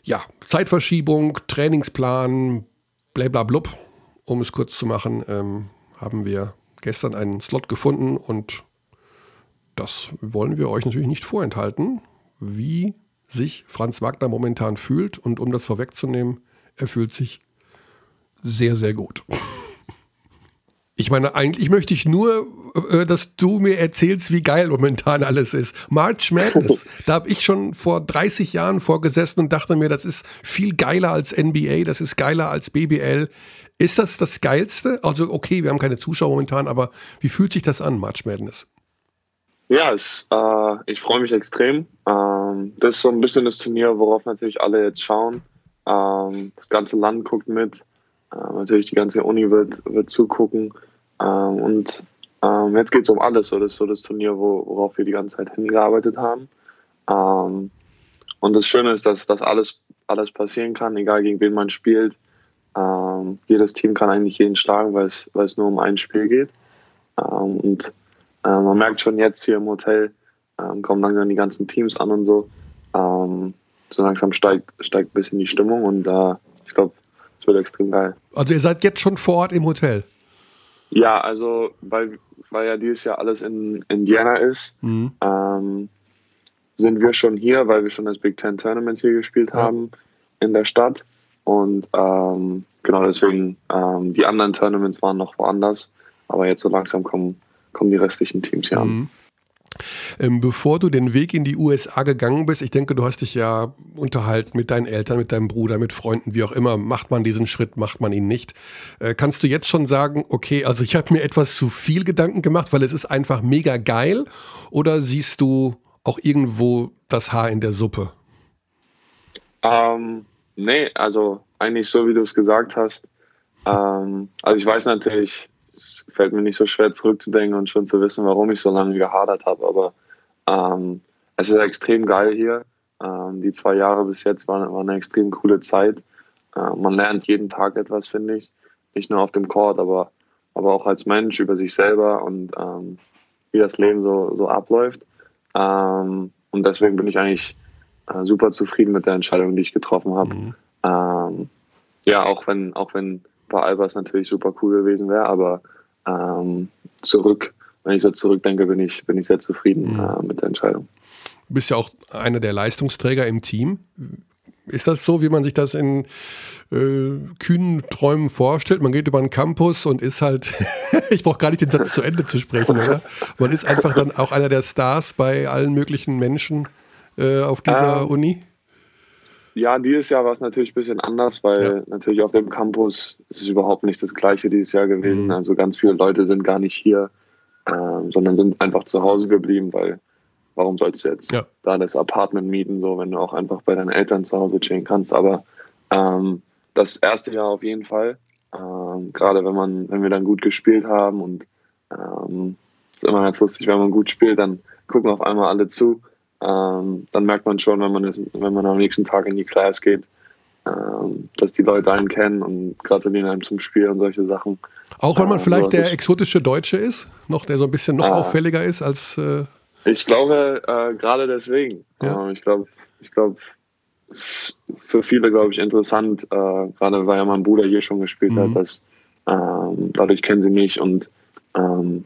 ja, Zeitverschiebung, Trainingsplan, blablablub, um es kurz zu machen, ähm, haben wir gestern einen Slot gefunden und das wollen wir euch natürlich nicht vorenthalten, wie sich Franz Wagner momentan fühlt. Und um das vorwegzunehmen, er fühlt sich sehr, sehr gut. Ich meine, eigentlich möchte ich nur, äh, dass du mir erzählst, wie geil momentan alles ist. March Madness, (laughs) da habe ich schon vor 30 Jahren vorgesessen und dachte mir, das ist viel geiler als NBA, das ist geiler als BBL. Ist das das Geilste? Also okay, wir haben keine Zuschauer momentan, aber wie fühlt sich das an, March Madness? Ja, es, äh, ich freue mich extrem. Ähm, das ist so ein bisschen das Turnier, worauf natürlich alle jetzt schauen. Ähm, das ganze Land guckt mit. Ähm, natürlich die ganze Uni wird, wird zugucken. Ähm, und ähm, jetzt geht es um alles. So, das ist so das Turnier, wo, worauf wir die ganze Zeit hingearbeitet haben. Ähm, und das Schöne ist, dass, dass alles, alles passieren kann, egal gegen wen man spielt. Ähm, jedes Team kann eigentlich jeden schlagen, weil es, nur um ein Spiel geht. Und äh, man merkt schon jetzt hier im Hotel, ähm, kommen langsam die ganzen Teams an und so. Ähm, so langsam steigt, steigt ein bisschen die Stimmung und äh, ich glaube, es wird extrem geil. Also ihr seid jetzt schon vor Ort im Hotel. Ja, also weil, weil ja dieses Jahr alles in Indiana ist, ähm, sind wir schon hier, weil wir schon das Big Ten Tournament hier gespielt haben in der Stadt. Und ähm, genau deswegen, ähm, die anderen Tournaments waren noch woanders, aber jetzt so langsam kommen, kommen die restlichen Teams hier an. Ähm, bevor du den Weg in die USA gegangen bist, ich denke, du hast dich ja unterhalten mit deinen Eltern, mit deinem Bruder, mit Freunden, wie auch immer. Macht man diesen Schritt, macht man ihn nicht? Äh, kannst du jetzt schon sagen, okay, also ich habe mir etwas zu viel Gedanken gemacht, weil es ist einfach mega geil? Oder siehst du auch irgendwo das Haar in der Suppe? Ähm, nee, also eigentlich so, wie du es gesagt hast. Ähm, also ich weiß natürlich, es fällt mir nicht so schwer zurückzudenken und schon zu wissen, warum ich so lange gehadert habe, aber ähm, es ist extrem geil hier. Ähm, die zwei Jahre bis jetzt waren, waren eine extrem coole Zeit. Äh, man lernt jeden Tag etwas, finde ich. Nicht nur auf dem Court, aber, aber auch als Mensch über sich selber und ähm, wie das Leben so, so abläuft. Ähm, und deswegen bin ich eigentlich äh, super zufrieden mit der Entscheidung, die ich getroffen habe. Ähm, ja, auch wenn, auch wenn bei Albers natürlich super cool gewesen wäre, aber ähm, zurück, wenn ich so zurückdenke, bin ich, bin ich sehr zufrieden äh, mit der Entscheidung. Du bist ja auch einer der Leistungsträger im Team. Ist das so, wie man sich das in äh, kühnen Träumen vorstellt? Man geht über den Campus und ist halt, (laughs) ich brauche gar nicht den Satz zu Ende zu sprechen, oder? Man ist einfach dann auch einer der Stars bei allen möglichen Menschen äh, auf dieser Ähm, Uni. Ja, dieses Jahr war es natürlich ein bisschen anders, weil natürlich auf dem Campus ist es überhaupt nicht das gleiche dieses Jahr gewesen. Also ganz viele Leute sind gar nicht hier, ähm, sondern sind einfach zu Hause geblieben, weil warum sollst du jetzt Ja. da das Apartment mieten, so wenn du auch einfach bei deinen Eltern zu Hause chillen kannst. Aber ähm, das erste Jahr auf jeden Fall. Ähm, gerade wenn man, wenn wir dann gut gespielt haben und ähm, ist immer ganz lustig, wenn man gut spielt, dann gucken auf einmal alle zu. Ähm, dann merkt man schon, wenn man, das, wenn man am nächsten Tag in die Class geht, ähm, dass die Leute einen kennen und gratulieren einem zum Spiel und solche Sachen. Auch wenn man Ähm, vielleicht so, der exotische Deutsche ist, noch, der so ein bisschen noch Ah. auffälliger ist als. Äh, Ich glaube, äh, gerade deswegen. Ja. Äh, ich glaube, ich glaube, für viele, glaube ich, interessant, äh, gerade weil ja mein Bruder hier schon gespielt Mhm. hat, dass ähm, dadurch kennen sie mich und ähm,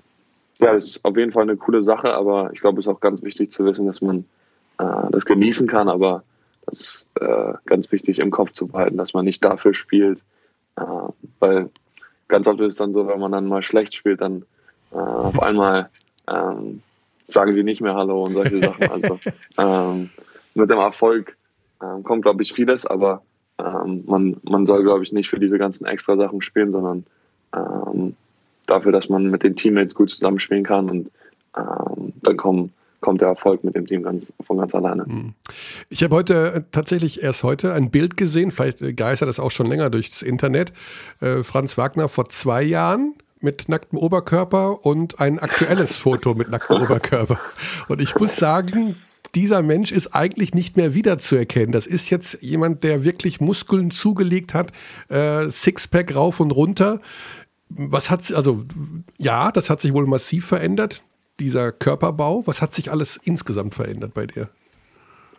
ja, das ist auf jeden Fall eine coole Sache, aber ich glaube, es ist auch ganz wichtig zu wissen, dass man äh, das genießen kann, aber das ist äh, ganz wichtig im Kopf zu behalten, dass man nicht dafür spielt, äh, weil ganz oft ist es dann so, wenn man dann mal schlecht spielt, dann äh, auf einmal ähm, sagen sie nicht mehr Hallo und solche Sachen. Also (laughs) ähm, mit dem Erfolg ähm, kommt, glaube ich, vieles, aber ähm, man, man soll, glaube ich, nicht für diese ganzen extra Sachen spielen, sondern ähm, dafür, dass man mit den Teammates gut zusammenspielen kann und ähm, dann kommen, kommt der Erfolg mit dem Team ganz, von ganz alleine. Ich habe heute äh, tatsächlich erst heute ein Bild gesehen, vielleicht äh, geistert das auch schon länger durchs Internet. Äh, Franz Wagner vor zwei Jahren mit nacktem Oberkörper und ein aktuelles (laughs) Foto mit nacktem Oberkörper. Und ich muss sagen, dieser Mensch ist eigentlich nicht mehr wiederzuerkennen. Das ist jetzt jemand, der wirklich Muskeln zugelegt hat, äh, Sixpack rauf und runter. Was hat also ja, das hat sich wohl massiv verändert, dieser Körperbau. Was hat sich alles insgesamt verändert bei dir?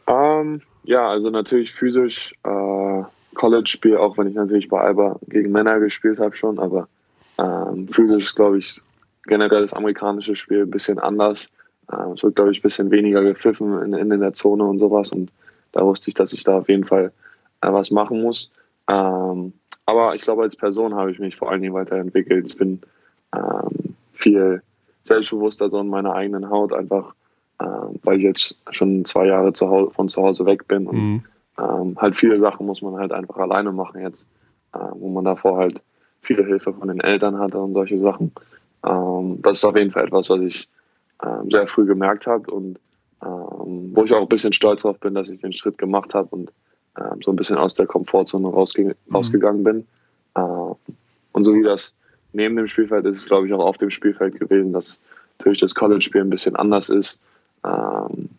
Ähm, ja, also natürlich physisch äh, College-Spiel, auch wenn ich natürlich bei Alba gegen Männer gespielt habe schon, aber ähm, physisch ist, glaube ich, generell das amerikanische Spiel ein bisschen anders. Ähm, es wird, glaube ich, ein bisschen weniger gepfiffen in, in, in der Zone und sowas und da wusste ich, dass ich da auf jeden Fall äh, was machen muss. Ähm, aber ich glaube, als Person habe ich mich vor allen Dingen weiterentwickelt. Ich bin ähm, viel selbstbewusster so in meiner eigenen Haut, einfach ähm, weil ich jetzt schon zwei Jahre zu Hause, von zu Hause weg bin. Und Mhm. ähm, halt viele Sachen muss man halt einfach alleine machen jetzt, äh, wo man davor halt viele Hilfe von den Eltern hatte und solche Sachen. Ähm, das ist auf jeden Fall etwas, was ich ähm, sehr früh gemerkt habe und ähm, wo ich auch ein bisschen stolz drauf bin, dass ich den Schritt gemacht habe und ähm, so ein bisschen aus der Komfortzone rausge rausgegangen bin. Ähm, und so wie das neben dem Spielfeld ist, ist es glaube ich auch auf dem Spielfeld gewesen, dass natürlich das College-Spiel ein bisschen anders ist. Ähm,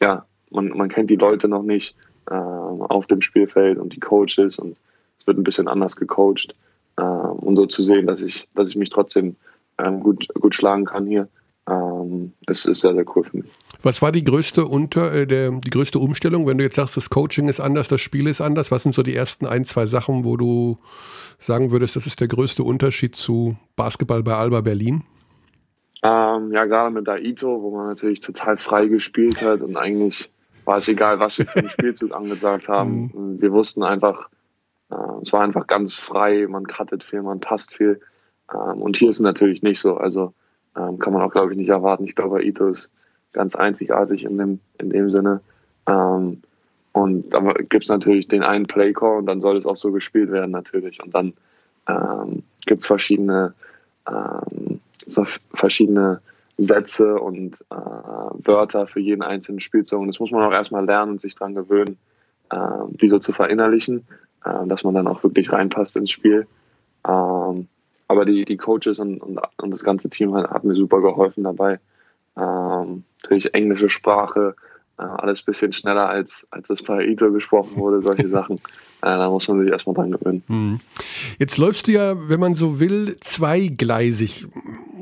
ja, man, man kennt die Leute noch nicht ähm, auf dem Spielfeld und die Coaches und es wird ein bisschen anders gecoacht. Ähm, und so zu sehen, dass ich, dass ich mich trotzdem ähm, gut, gut schlagen kann hier, ähm, das ist sehr, sehr cool für mich. Was war die größte unter äh, der, die größte Umstellung, wenn du jetzt sagst, das Coaching ist anders, das Spiel ist anders? Was sind so die ersten ein, zwei Sachen, wo du sagen würdest, das ist der größte Unterschied zu Basketball bei Alba Berlin? Ähm, ja, gerade mit Aito, wo man natürlich total frei gespielt hat und eigentlich war es egal, was wir für einen Spielzug (laughs) angesagt haben. Wir wussten einfach, äh, es war einfach ganz frei, man cuttet viel, man passt viel. Ähm, und hier ist es natürlich nicht so. Also ähm, kann man auch, glaube ich, nicht erwarten. Ich glaube, Aito ist ganz einzigartig in dem, in dem Sinne. Ähm, und dann gibt es natürlich den einen Playcall und dann soll es auch so gespielt werden natürlich. Und dann ähm, gibt es verschiedene, ähm, verschiedene Sätze und äh, Wörter für jeden einzelnen Spielzug. Und das muss man auch erstmal lernen und sich daran gewöhnen, äh, die so zu verinnerlichen, äh, dass man dann auch wirklich reinpasst ins Spiel. Ähm, aber die, die Coaches und, und, und das ganze Team hat, hat mir super geholfen dabei. Ähm, natürlich englische Sprache, äh, alles ein bisschen schneller als, als das bei Ito gesprochen wurde, solche (laughs) Sachen. Äh, da muss man sich erstmal dran gewöhnen. Jetzt läufst du ja, wenn man so will, zweigleisig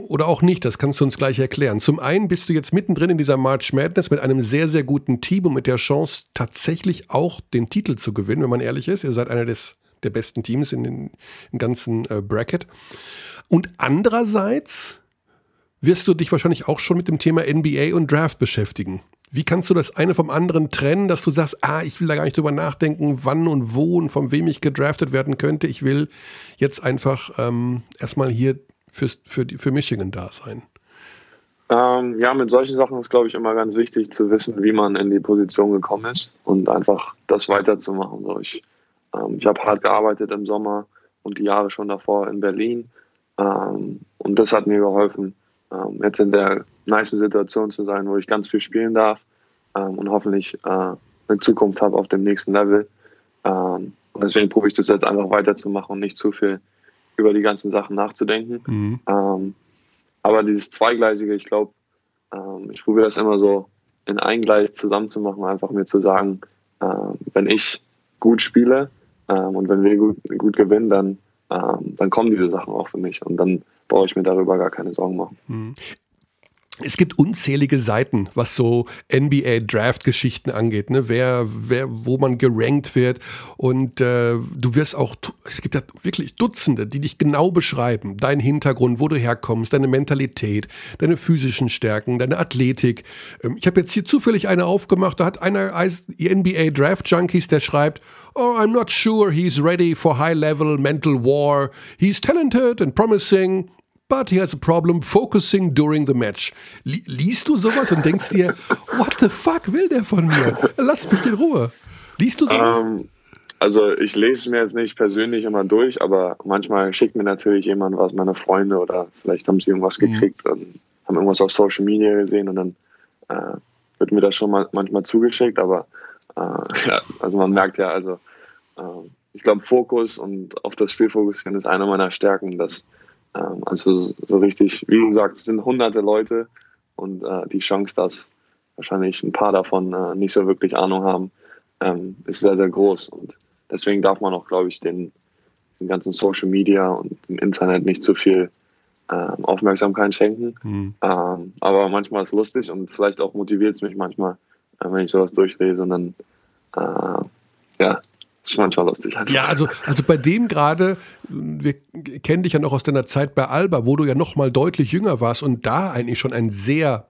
oder auch nicht, das kannst du uns gleich erklären. Zum einen bist du jetzt mittendrin in dieser March Madness mit einem sehr, sehr guten Team und mit der Chance, tatsächlich auch den Titel zu gewinnen, wenn man ehrlich ist. Ihr seid einer des, der besten Teams in den im ganzen äh, Bracket. Und andererseits wirst du dich wahrscheinlich auch schon mit dem Thema NBA und Draft beschäftigen. Wie kannst du das eine vom anderen trennen, dass du sagst, ah, ich will da gar nicht drüber nachdenken, wann und wo und von wem ich gedraftet werden könnte. Ich will jetzt einfach ähm, erstmal hier fürs, für, für Michigan da sein. Ähm, ja, mit solchen Sachen ist, glaube ich, immer ganz wichtig zu wissen, wie man in die Position gekommen ist und einfach das weiterzumachen. So, ich ähm, ich habe hart gearbeitet im Sommer und die Jahre schon davor in Berlin. Ähm, und das hat mir geholfen, ähm, jetzt in der nice Situation zu sein, wo ich ganz viel spielen darf ähm, und hoffentlich äh, eine Zukunft habe auf dem nächsten Level. Ähm, und deswegen probiere ich das jetzt einfach weiterzumachen und nicht zu viel über die ganzen Sachen nachzudenken. Ähm, aber dieses Zweigleisige, ich glaube, ich probiere das immer so in ein Gleis zusammenzumachen, einfach mir zu sagen, wenn ich gut spiele, Ähm, und wenn wir gut, gut gewinnen, dann, ähm, dann kommen diese Sachen auch für mich. Und dann brauche ich mir darüber gar keine Sorgen machen. Es gibt unzählige Seiten, was so NBA-Draft-Geschichten angeht, ne? wer, wer, wo man gerankt wird. Und äh, du wirst auch, es gibt ja wirklich Dutzende, die dich genau beschreiben. Dein Hintergrund, wo du herkommst, deine Mentalität, deine physischen Stärken, deine Athletik. Ähm, ich habe jetzt hier zufällig eine aufgemacht, da hat einer NBA-Draft-Junkies, der schreibt, Oh, I'm not sure he's ready for high-level mental war. He's talented and promising but he has a problem focusing during the match. Liest du sowas und denkst dir, what the fuck will der von mir? Lass mich in Ruhe. Liest du sowas? Um, ähm, also ich lese mir jetzt nicht persönlich immer durch, aber manchmal schickt mir natürlich jemand was, meine Freunde oder vielleicht haben sie irgendwas mhm. gekriegt mhm. und haben irgendwas auf Social Media gesehen und dann äh, wird mir das schon mal manchmal zugeschickt, aber äh, (laughs) ja, also man merkt ja, also äh, ich glaube Fokus und auf das Spiel fokussieren ist eine meiner Stärken, dass ähm, also so richtig, wie gesagt, es sind hunderte Leute und äh, die Chance, dass wahrscheinlich ein paar davon äh, nicht so wirklich Ahnung haben, ähm, ist sehr, sehr groß. Und deswegen darf man auch, glaube ich, den, den ganzen Social Media und dem Internet nicht zu viel ähm, Aufmerksamkeit schenken. Mhm. Ähm, aber manchmal ist es lustig und vielleicht auch motiviert es mich manchmal, äh, wenn ich sowas durchlese und dann äh, ja, das ist manchmal lustig. Ja, also, also bei dem gerade, wir kennen dich ja noch aus deiner Zeit bei Alba, wo du ja noch mal deutlich jünger warst und da eigentlich schon einen sehr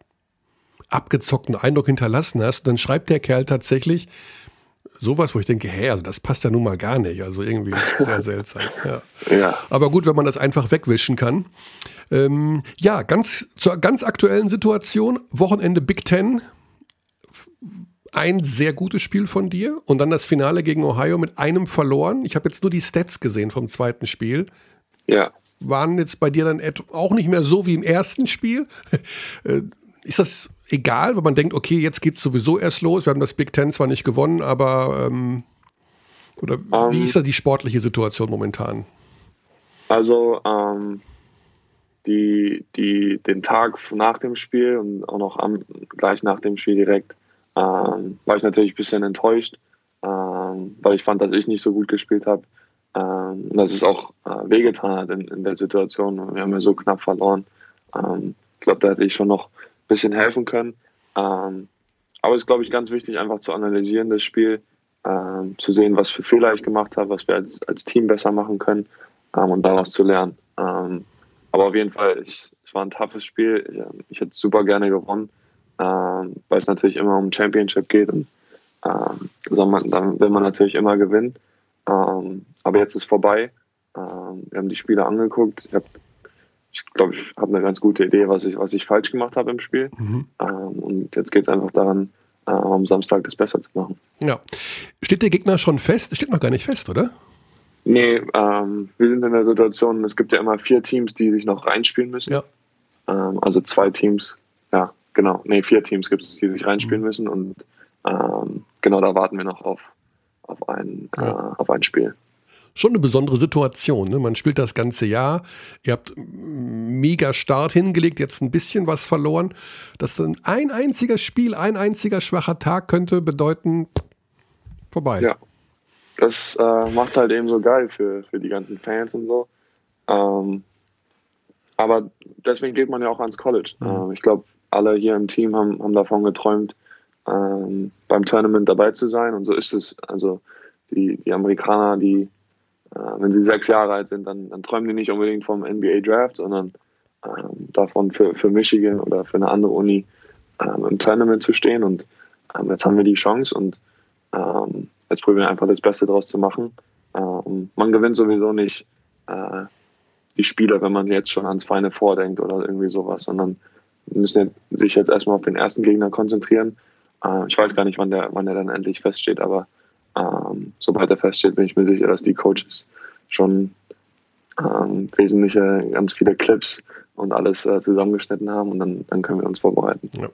abgezockten Eindruck hinterlassen hast. Und dann schreibt der Kerl tatsächlich sowas, wo ich denke, hä, also das passt ja nun mal gar nicht. Also irgendwie sehr seltsam. Ja. (laughs) ja. Aber gut, wenn man das einfach wegwischen kann. Ähm, ja, ganz zur ganz aktuellen Situation. Wochenende Big Ten ein sehr gutes Spiel von dir und dann das Finale gegen Ohio mit einem verloren. Ich habe jetzt nur die Stats gesehen vom zweiten Spiel. Ja. Waren jetzt bei dir dann auch nicht mehr so wie im ersten Spiel? (laughs) Äh, ist das egal, wenn man denkt, okay, jetzt geht es sowieso erst los? Wir haben das Big Ten zwar nicht gewonnen, aber ähm, oder um, wie ähm. ist da die sportliche Situation momentan? Also ähm, die, die, den Tag nach dem Spiel und auch noch am, gleich nach dem Spiel direkt ähm, war ich natürlich ein bisschen enttäuscht, ähm, weil ich fand, dass ich nicht so gut gespielt habe. Ähm, dass es auch äh, wehgetan hat in, in, der Situation. Wir haben ja so knapp verloren. Ähm, ich glaube, da hätte ich schon noch ein bisschen helfen können. Ähm, aber es ist, glaube ich, ganz wichtig, einfach zu analysieren, das Spiel, ähm, zu sehen, was für Fehler ich gemacht habe, was wir als, als Team besser machen können und daraus zu lernen. aber auf jeden Fall, ich, es war ein toughes Spiel. Ich, ich hätte super gerne gewonnen ähm, weil es natürlich immer um Championship geht und ähm, man, dann will man natürlich immer gewinnen. Ähm, aber jetzt ist vorbei. Ähm, wir haben die Spiele angeguckt. Ich habe, ich glaube, ich habe eine ganz gute Idee, was ich, was ich falsch gemacht habe im Spiel. Mhm. Ähm, und jetzt geht es einfach daran, äh, am Samstag das besser zu machen. Ja. Steht der Gegner schon fest? Steht noch gar nicht fest, oder? Nee, ähm, wir sind in der Situation, es gibt ja immer vier Teams, die sich noch reinspielen müssen. Ja. Ähm, also zwei Teams, ja, Genau, nee, vier Teams gibt es, die sich reinspielen mhm. müssen und ähm, genau da warten wir noch auf, auf, ein, ja. äh, auf ein Spiel. Schon eine besondere Situation. Ne? Man spielt das ganze Jahr. Ihr habt mega Start hingelegt, jetzt ein bisschen was verloren. Dass dann ein einziges Spiel, ein einziger schwacher Tag könnte bedeuten, vorbei. Ja, das äh, macht es halt eben so geil für, für die ganzen Fans und so. Ähm, aber deswegen geht man ja auch ans College. Mhm. Ähm, ich glaube, alle hier im Team haben, haben davon geträumt, ähm, beim Tournament dabei zu sein. Und so ist es. Also die, die Amerikaner, die, äh, wenn sie sechs Jahre alt sind, dann, dann träumen die nicht unbedingt vom NBA Draft, sondern ähm, davon für, für Michigan oder für eine andere Uni ähm, im Tournament zu stehen. Und ähm, jetzt haben wir die Chance und ähm, jetzt probieren wir einfach das Beste daraus zu machen. Ähm, man gewinnt sowieso nicht äh, die Spiele, wenn man jetzt schon ans Feine vordenkt oder irgendwie sowas, sondern müssen sich jetzt erstmal auf den ersten Gegner konzentrieren. Äh, ich weiß gar nicht, wann der, wann der dann endlich feststeht, aber ähm, sobald er feststeht, bin ich mir sicher, dass die Coaches schon ähm, wesentliche, ganz viele Clips und alles äh, zusammengeschnitten haben und dann, dann können wir uns vorbereiten. Ja.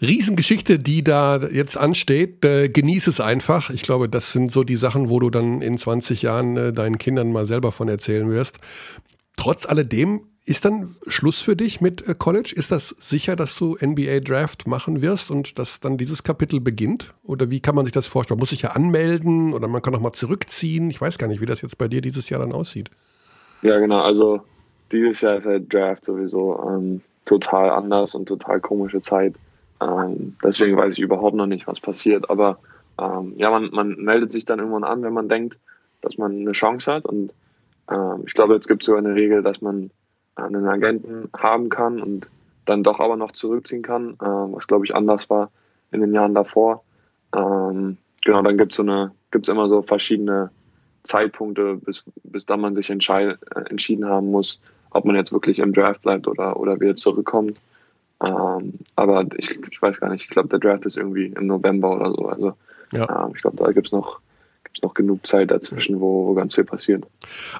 Riesengeschichte, die da jetzt ansteht. Äh, genieß es einfach. Ich glaube, das sind so die Sachen, wo du dann in 20 Jahren äh, deinen Kindern mal selber von erzählen wirst. Trotz alledem Ist dann Schluss für dich mit äh, College? Ist das sicher, dass du NBA Draft machen wirst und dass dann dieses Kapitel beginnt? Oder wie kann man sich das vorstellen? Man muss sich ja anmelden oder man kann auch mal zurückziehen. Ich weiß gar nicht, wie das jetzt bei dir dieses Jahr dann aussieht. Ja, genau. Also dieses Jahr ist halt Draft sowieso ähm, total anders und total komische Zeit. Ähm, deswegen weiß ich überhaupt noch nicht, was passiert. Aber ähm, ja, man, man meldet sich dann irgendwann an, wenn man denkt, dass man eine Chance hat. Und ähm, ich glaube, jetzt gibt es so eine Regel, dass man einen Agenten haben kann und dann doch aber noch zurückziehen kann, äh, was glaube ich anders war in den Jahren davor. Ähm, genau, dann gibt es so eine, gibt's immer so verschiedene Zeitpunkte, bis, bis dann man sich entscheid, äh, entschieden haben muss, ob man jetzt wirklich im Draft bleibt oder, oder wieder zurückkommt. Ähm, aber ich, ich weiß gar nicht, ich glaube, der Draft ist irgendwie im November oder so. Also ja. ähm, ich glaube, da gibt es noch gibt noch genug Zeit dazwischen, wo, wo ganz viel passiert.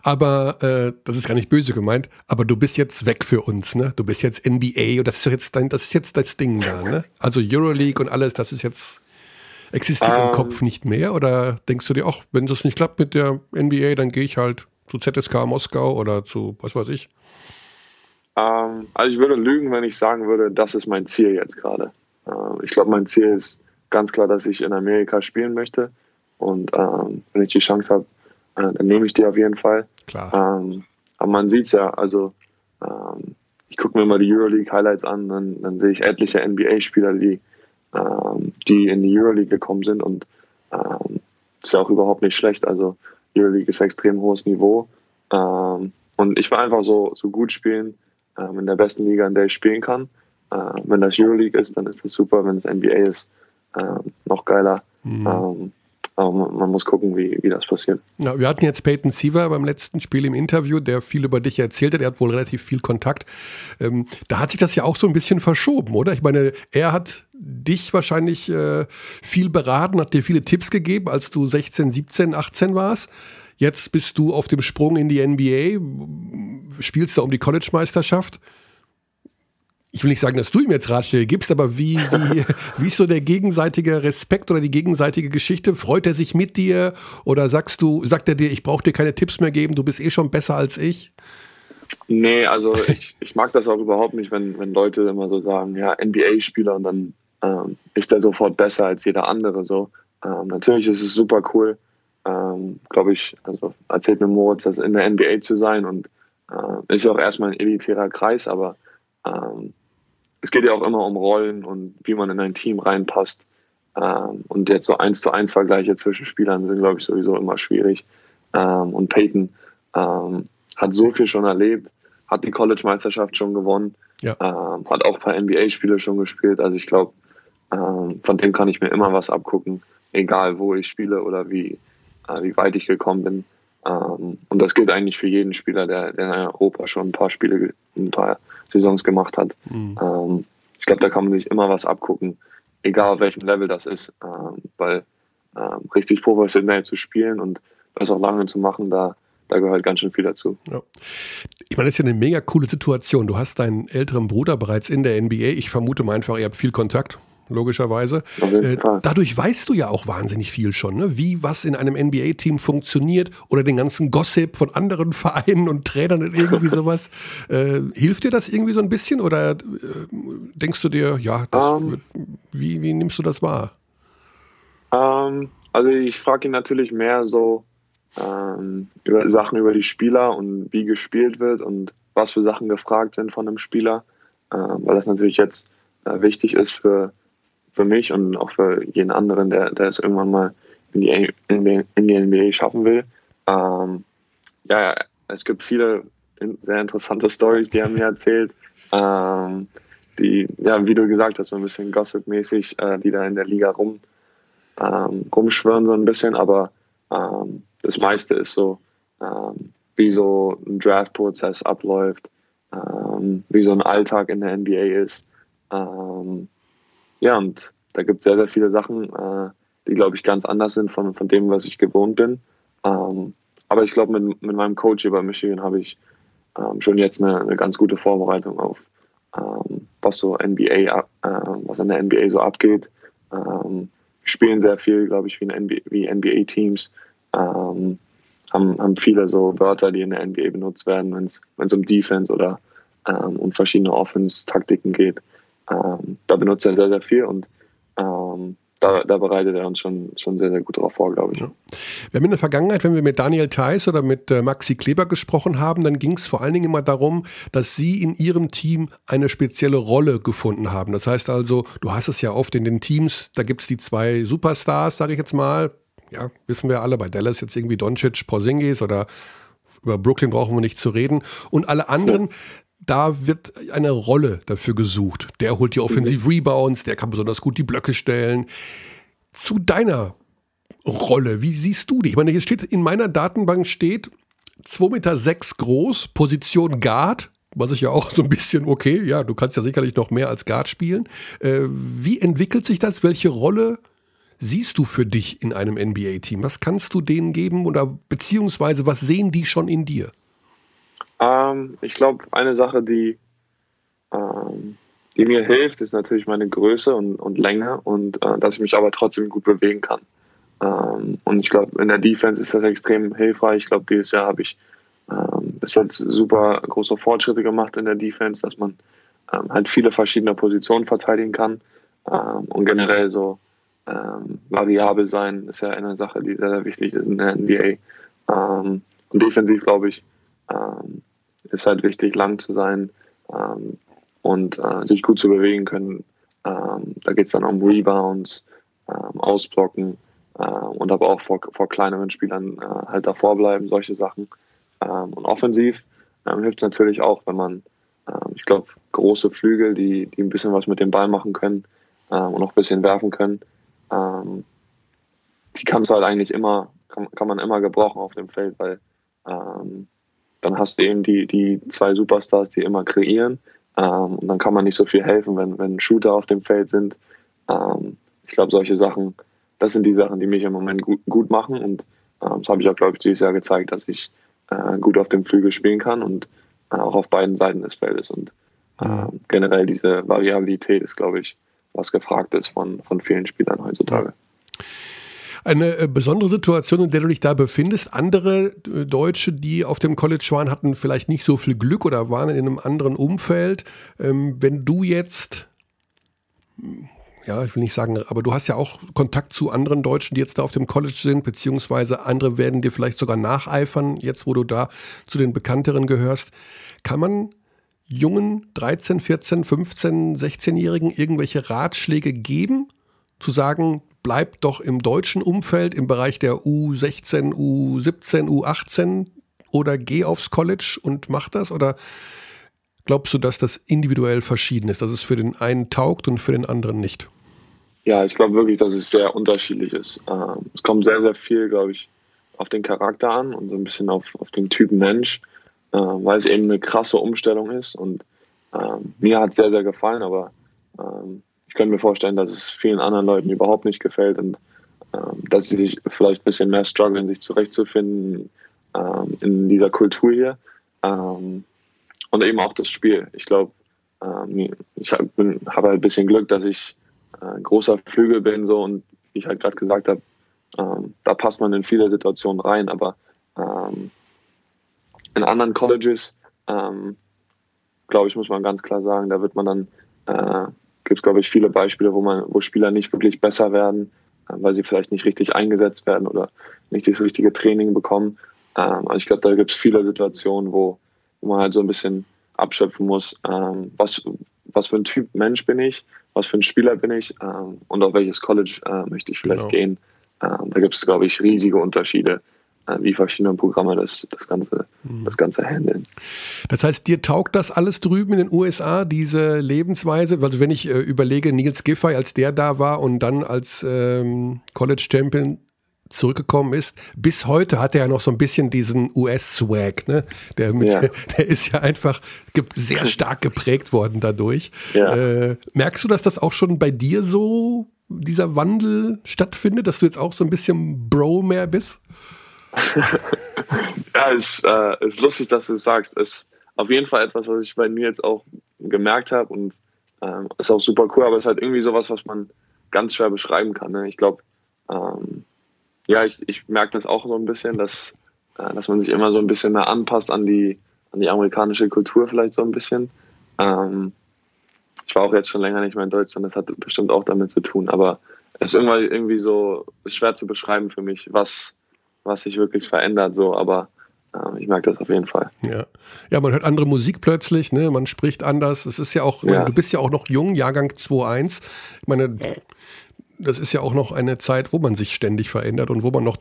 Aber äh, das ist gar nicht böse gemeint, aber du bist jetzt weg für uns, ne? Du bist jetzt NBA und das ist jetzt dein, das ist jetzt das Ding da, ne? Also Euroleague und alles, das ist jetzt existiert ähm, im Kopf nicht mehr? Oder denkst du dir, auch, wenn das nicht klappt mit der NBA, dann gehe ich halt zu ZSK Moskau oder zu was weiß ich? Ähm, also ich würde lügen, wenn ich sagen würde, das ist mein Ziel jetzt gerade. Ähm, ich glaube, mein Ziel ist ganz klar, dass ich in Amerika spielen möchte. Und ähm, wenn ich die Chance habe, äh, dann nehme ich die auf jeden Fall. Klar. Ähm, aber man sieht es ja, also ähm, ich gucke mir mal die Euroleague-Highlights an, dann, dann sehe ich etliche NBA-Spieler, die, ähm, die in die Euroleague gekommen sind und ähm, ist ja auch überhaupt nicht schlecht. Also Euroleague ist extrem hohes Niveau. Ähm, und ich will einfach so, so gut spielen in der besten Liga, in der ich spielen kann. Wenn das Euroleague ist, dann ist das super. Wenn es NBA ist, noch geiler. Mhm. Aber man muss gucken, wie, wie das passiert. Ja, wir hatten jetzt Peyton Siever beim letzten Spiel im Interview, der viel über dich erzählt hat. Er hat wohl relativ viel Kontakt. Ähm, da hat sich das ja auch so ein bisschen verschoben, oder? Ich meine, er hat dich wahrscheinlich äh, viel beraten, hat dir viele Tipps gegeben, als du 16, 17, 18 warst. Jetzt bist du auf dem Sprung in die NBA, spielst da um die College-Meisterschaft ich will nicht sagen, dass du ihm jetzt Ratschläge gibst, aber wie, wie, (laughs) wie ist so der gegenseitige Respekt oder die gegenseitige Geschichte? Freut er sich mit dir oder sagst du, sagt er dir, ich brauche dir keine Tipps mehr geben, du bist eh schon besser als ich? Nee, also ich, ich mag das auch überhaupt nicht, wenn, wenn Leute immer so sagen, ja, NBA-Spieler und dann ähm, ist er sofort besser als jeder andere. So. Ähm, natürlich ist es super cool, ähm, glaube ich, also erzählt mir Moritz, das in der NBA zu sein und äh, ist auch erstmal ein elitärer Kreis, aber ähm, es geht ja auch immer um Rollen und wie man in ein Team reinpasst. Ähm, und jetzt so eins zu eins Vergleiche zwischen Spielern sind, glaube ich, sowieso immer schwierig. Ähm, und Peyton ähm, hat so viel schon erlebt, hat die College-Meisterschaft schon gewonnen, ja. hat auch ein paar NBA-Spiele schon gespielt. Also ich glaube, von dem kann ich mir immer was abgucken, egal wo ich spiele oder wie, äh, wie weit ich gekommen bin. Ähm, und das gilt eigentlich für jeden Spieler, der, der in Europa schon ein paar Spiele, ein paar Saisons gemacht hat. Mhm. Ähm, ich glaube, da kann man sich immer was abgucken, egal auf welchem Level das ist, ähm, weil richtig professionell zu spielen und das auch lange zu machen, da, da gehört ganz schön viel dazu. Ja. Ich meine, das ist ja eine mega coole Situation. Du hast deinen älteren Bruder bereits in der NBA. Ich vermute mal einfach, ihr habt viel Kontakt logischerweise. Äh, dadurch weißt du ja auch wahnsinnig viel schon, ne? wie was in einem NBA-Team funktioniert oder den ganzen Gossip von anderen (laughs) Vereinen und Trainern und irgendwie sowas. (laughs) Äh, hilft dir das irgendwie so ein bisschen oder äh, denkst du dir, ja, um, ähm. wie, wie nimmst du das wahr? Ähm, also ich frage ihn natürlich mehr so ähm, über Sachen über die Spieler und wie gespielt wird und was für Sachen gefragt sind von einem Spieler, weil das natürlich jetzt äh, wichtig ist für für mich und auch für jeden anderen, der, der es irgendwann mal in die, die, in die NBA schaffen will. Ähm, ja, es gibt viele sehr interessante Stories, die er mir erzählt. Ähm, die, ja, wie du gesagt hast, so ein bisschen Gossip-mäßig, äh, die da in der Liga rum, ähm, rumschwören, so ein bisschen, aber ähm, das meiste ist so, ähm, wie so ein Draft-Prozess abläuft, ähm, wie so ein Alltag in der NBA ist. Ähm, ja, und da gibt es sehr, sehr viele Sachen, äh, die, glaube ich, ganz anders sind von, von dem, was ich gewohnt bin. Ähm, aber ich glaube, mit, mit meinem Coach hier bei Michigan habe ich ähm, schon jetzt eine, eine, ganz gute Vorbereitung auf, ähm, was so NBA, äh, was an der NBA so abgeht. Ähm, wir spielen sehr viel, glaube ich, wie, NBA, wie NBA-Teams. Ähm, haben, haben viele so Wörter, die in der NBA benutzt werden, wenn es um Defense oder ähm, und verschiedene Offense-Taktiken geht. Ähm, da benutzt er sehr, sehr viel und ähm, da, da, bereitet er uns schon, schon sehr, sehr gut darauf vor, glaube ich. Ja. Wir haben in der Vergangenheit, wenn wir mit Daniel Theiss oder mit äh, Maxi Kleber gesprochen haben, dann ging es vor allen Dingen immer darum, dass sie in ihrem Team eine spezielle Rolle gefunden haben. Das heißt also, du hast es ja oft in den Teams, da gibt es die zwei Superstars, sage ich jetzt mal. Ja, wissen wir alle, bei Dallas jetzt irgendwie Doncic, Porzingis oder über Brooklyn brauchen wir nicht zu reden. Und alle anderen, da wird eine Rolle dafür gesucht. Der holt die Offensive Rebounds, der kann besonders gut die Blöcke stellen. Zu deiner Rolle, wie siehst du die? Ich meine, hier steht, in meiner Datenbank steht 2,6 Meter sechs groß, Position Guard, was ich ja auch (laughs) so ein bisschen, okay, ja, du kannst ja sicherlich noch mehr als Guard spielen. Äh, wie entwickelt sich das? Welche Rolle siehst du für dich in einem NBA-Team? Was kannst du denen geben oder beziehungsweise was sehen die schon in dir? Ähm, ich glaube, eine Sache, die, ähm, die mir hilft, ist natürlich meine Größe und, und Länge und äh, dass ich mich aber trotzdem gut bewegen kann. Ähm, und ich glaube, in der Defense ist das extrem hilfreich. Ich glaube, dieses Jahr habe ich ähm, bis jetzt super große Fortschritte gemacht in der Defense, dass man ähm, halt viele verschiedene Positionen verteidigen kann ähm, und generell so variabel sein ist ja eine Sache, die sehr, sehr wichtig ist in der NBA. und defensiv, glaube ich, ähm, ist halt wichtig, lang zu sein ähm, und äh, sich gut zu bewegen können. Ähm, da geht es dann um Rebounds, ähm, Ausblocken äh, und aber auch vor, vor kleineren Spielern äh, halt davor bleiben, solche Sachen. Ähm, und offensiv ähm, hilft es natürlich auch, wenn man, ich glaube, große Flügel, die, die ein bisschen was mit dem Ball machen können und auch ein bisschen werfen können, die kannst du halt eigentlich immer, kann, kann man immer gebrauchen auf dem Feld, weil ähm, dann hast du eben die, die zwei Superstars, die immer kreieren. Ähm, und dann kann man nicht so viel helfen, wenn, wenn Shooter auf dem Feld sind. Ähm, ich glaube, solche Sachen, das sind die Sachen, die mich im Moment gut, gut machen. Und ähm, das habe ich auch, glaube ich, dieses Jahr gezeigt, dass ich äh, gut auf dem Flügel spielen kann und äh, auch auf beiden Seiten des Feldes. Und äh, generell diese Variabilität ist, glaube ich, was gefragt ist von, von vielen Spielern heutzutage. Ja eine äh, besondere Situation, in der du dich da befindest. Andere äh, Deutsche, die auf dem College waren, hatten vielleicht nicht so viel Glück oder waren in einem anderen Umfeld. Ähm, wenn du jetzt ja, ich will nicht sagen, aber du hast ja auch Kontakt zu anderen Deutschen, die jetzt da auf dem College sind, beziehungsweise andere werden dir vielleicht sogar nacheifern, jetzt wo du da zu den bekannteren gehörst. Kann man jungen 13, 14, 15, 16-Jährigen irgendwelche Ratschläge geben, zu sagen, bleibt doch im deutschen Umfeld im Bereich der U16, U17, U18 oder geh aufs College und mach das? Oder glaubst du, dass das individuell verschieden ist, dass es für den einen taugt und für den anderen nicht? Ja, ich glaube wirklich, dass es sehr unterschiedlich ist. Ähm, es kommt sehr, sehr viel, glaube ich, auf den Charakter an und so ein bisschen auf, auf den Typen Mensch, äh, weil es eben eine krasse Umstellung ist. Und ähm, mir hat es sehr, sehr gefallen, aber ähm, könnte mir vorstellen, dass es vielen anderen Leuten überhaupt nicht gefällt und ähm, dass sie sich vielleicht ein bisschen mehr strugglen, sich zurechtzufinden ähm, in dieser Kultur hier. Ähm, und eben auch das Spiel. Ich glaube, ähm, ich habe hab halt ein bisschen Glück, dass ich äh, großer Flügel bin so und wie ich halt gerade gesagt habe, ähm, da passt man in viele Situationen rein, aber ähm, in anderen Colleges, glaube ich, muss man ganz klar sagen, da wird man dann äh, gibt es, glaube ich, viele Beispiele, wo man, wo Spieler nicht wirklich besser werden, äh, weil sie vielleicht nicht richtig eingesetzt werden oder nicht das richtige Training bekommen. Ähm, also ich glaube, da gibt es viele Situationen, wo, wo man halt so ein bisschen abschöpfen muss, ähm, was, was für ein Typ Mensch bin ich, was für ein Spieler bin ich ähm, und auf welches College äh, möchte ich vielleicht genau. gehen. da gibt es, glaube ich, riesige Unterschiede wie verschiedene Programme das, das, Ganze, mhm. das Ganze handeln. Das heißt, dir taugt das alles drüben in den USA, diese Lebensweise? Also wenn ich äh, überlege, Nils Giffey, als der da war und dann als ähm, College Champion zurückgekommen ist. Bis heute hat er ja noch so ein bisschen diesen US-Swag, ne? Der, mit, ja. (laughs) der ist ja einfach sehr stark geprägt worden dadurch. Ja. Äh, merkst du, dass das auch schon bei dir so dieser Wandel stattfindet, dass du jetzt auch so ein bisschen Bro mehr bist? (laughs) ja, es äh, ist lustig, dass du es sagst. Es ist auf jeden Fall etwas, was ich bei mir jetzt auch gemerkt habe und ähm, ist auch super cool, aber es ist halt irgendwie sowas, was man ganz schwer beschreiben kann. Ne? Ich glaube, ähm, ja, ich, ich merke das auch so ein bisschen, dass, äh, dass man sich immer so ein bisschen mehr anpasst an die, an die amerikanische Kultur vielleicht so ein bisschen. Ähm, ich war auch jetzt schon länger nicht mehr in Deutschland, das hat bestimmt auch damit zu tun, aber es ist irgendwie, irgendwie so schwer zu beschreiben für mich, was, was sich wirklich verändert, so, aber äh, ich merke das auf jeden Fall. Ja. ja, man hört andere Musik plötzlich, ne? man spricht anders. Es ist ja auch, ja. Meine, du bist ja auch noch jung, Jahrgang 2.1. Ich meine, das ist ja auch noch eine Zeit, wo man sich ständig verändert und wo man noch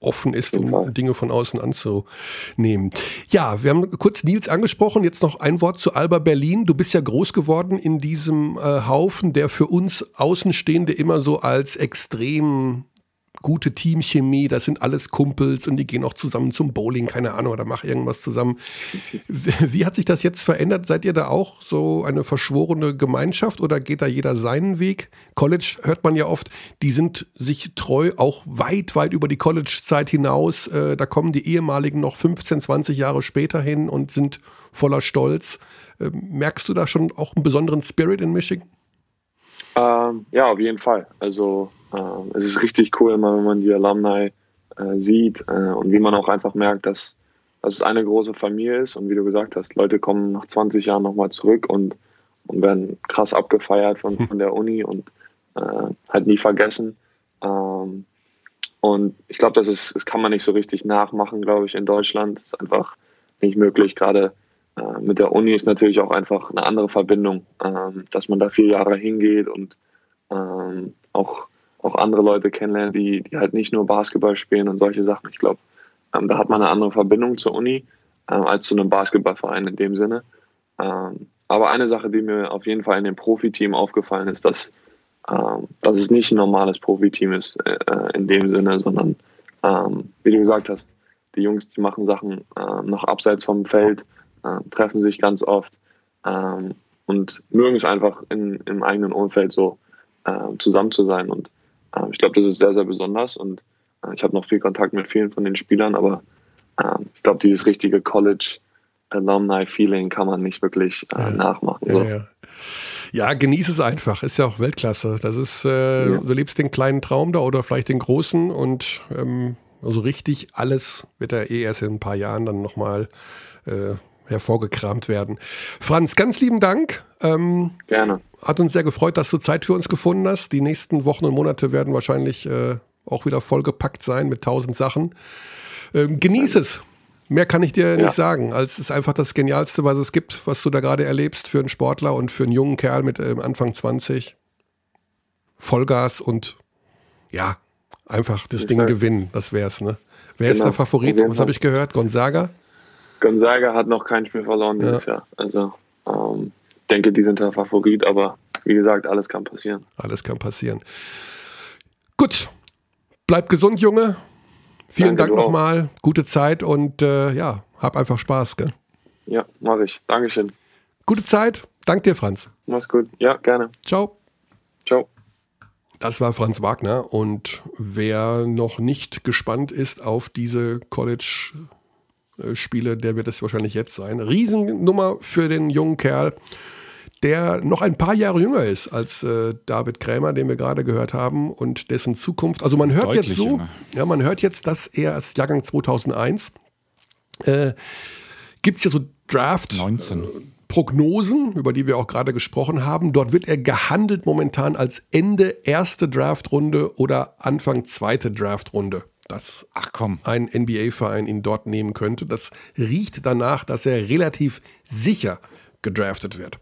offen ist, um Dinge von außen anzunehmen. Ja, wir haben kurz Nils angesprochen. Jetzt noch ein Wort zu Alba Berlin. Du bist ja groß geworden in diesem äh, Haufen, der für uns Außenstehende immer so als extrem gute Teamchemie, das sind alles Kumpels und die gehen auch zusammen zum Bowling, keine Ahnung, oder machen irgendwas zusammen. Wie hat sich das jetzt verändert? Seid ihr da auch so eine verschworene Gemeinschaft oder geht da jeder seinen Weg? College hört man ja oft, die sind sich treu, auch weit, weit über die College-Zeit hinaus. Äh, da kommen die ehemaligen noch 15, 20 Jahre später hin und sind voller Stolz. Ähm, merkst du da schon auch einen besonderen Spirit in Michigan? Ähm, ja, auf jeden Fall. Also ähm, es ist richtig cool, immer wenn man die Alumni äh, sieht äh, und wie man auch einfach merkt, dass, dass es eine große Familie ist und wie du gesagt hast, Leute kommen nach 20 Jahren nochmal zurück und, und werden krass abgefeiert von, von der Uni und äh, halt nie vergessen. Ähm, und ich glaube, das ist, das kann man nicht so richtig nachmachen, glaube ich, in Deutschland. Das ist einfach nicht möglich. Gerade äh, mit der Uni ist natürlich auch einfach eine andere Verbindung, ähm, dass man da vier Jahre hingeht und ähm, auch auch andere Leute kennenlernen, die, die halt nicht nur Basketball spielen und solche Sachen. Ich glaube, ähm, da hat man eine andere Verbindung zur Uni ähm, als zu einem Basketballverein in dem Sinne. Ähm, aber eine Sache, die mir auf jeden Fall in dem Profiteam aufgefallen ist, dass, ähm, dass es nicht ein normales Profiteam ist äh, in dem Sinne, sondern ähm, wie du gesagt hast, die Jungs, die machen Sachen äh, noch abseits vom Feld, äh, treffen sich ganz oft ähm, und mögen es einfach in, im eigenen Umfeld so zusammen zu sein. Und ich glaube, das ist sehr, sehr besonders und äh, ich habe noch viel Kontakt mit vielen von den Spielern, aber ähm, ich glaube, dieses richtige College Alumni-Feeling kann man nicht wirklich äh, ja. nachmachen. So. Ja, ja. ja, genieße es einfach. Ist ja auch Weltklasse. Das ist, äh, ja. du lebst den kleinen Traum da oder vielleicht den großen und ähm, also richtig alles wird ja eh erst in ein paar Jahren dann nochmal äh, hervorgekramt werden. Franz, ganz lieben Dank. Ähm, Gerne. Hat uns sehr gefreut, dass du Zeit für uns gefunden hast. Die nächsten Wochen und Monate werden wahrscheinlich äh, auch wieder vollgepackt sein mit tausend Sachen. Ähm, genieß es. Mehr kann ich dir ja. nicht sagen, als es ist einfach das Genialste, was es gibt, was du da gerade erlebst für einen Sportler und für einen jungen Kerl mit ähm, Anfang 20. Vollgas und ja, einfach das Ding gewinnen, das wär's, ne? Wer genau. ist der Favorit? Was habe ich gehört? Gonzaga? Gonzaga hat noch kein Spiel verloren dieses ja. Jahr. Also ähm, denke, die sind der Favorit, aber wie gesagt, alles kann passieren. Alles kann passieren. Gut, bleib gesund, Junge. Vielen Danke, Dank nochmal. Gute Zeit und äh, ja, hab einfach Spaß. Gell? Ja, mache ich. Dankeschön. Gute Zeit. Dank dir, Franz. Mach's gut. Ja, gerne. Ciao. Ciao. Das war Franz Wagner und wer noch nicht gespannt ist auf diese College Spiele, der wird es wahrscheinlich jetzt sein. Riesennummer für den jungen Kerl, der noch ein paar Jahre jünger ist als äh, David Krämer, den wir gerade gehört haben und dessen Zukunft. Also man hört Deutlich jetzt so, jünger. ja, man hört jetzt, dass er als Jahrgang 2001 äh, gibt es ja so Draft. 19. Äh, Prognosen, über die wir auch gerade gesprochen haben. Dort wird er gehandelt momentan als Ende erste Draftrunde oder Anfang zweite Draftrunde dass Ach komm. ein NBA-Verein ihn dort nehmen könnte. Das riecht danach, dass er relativ sicher gedraftet wird.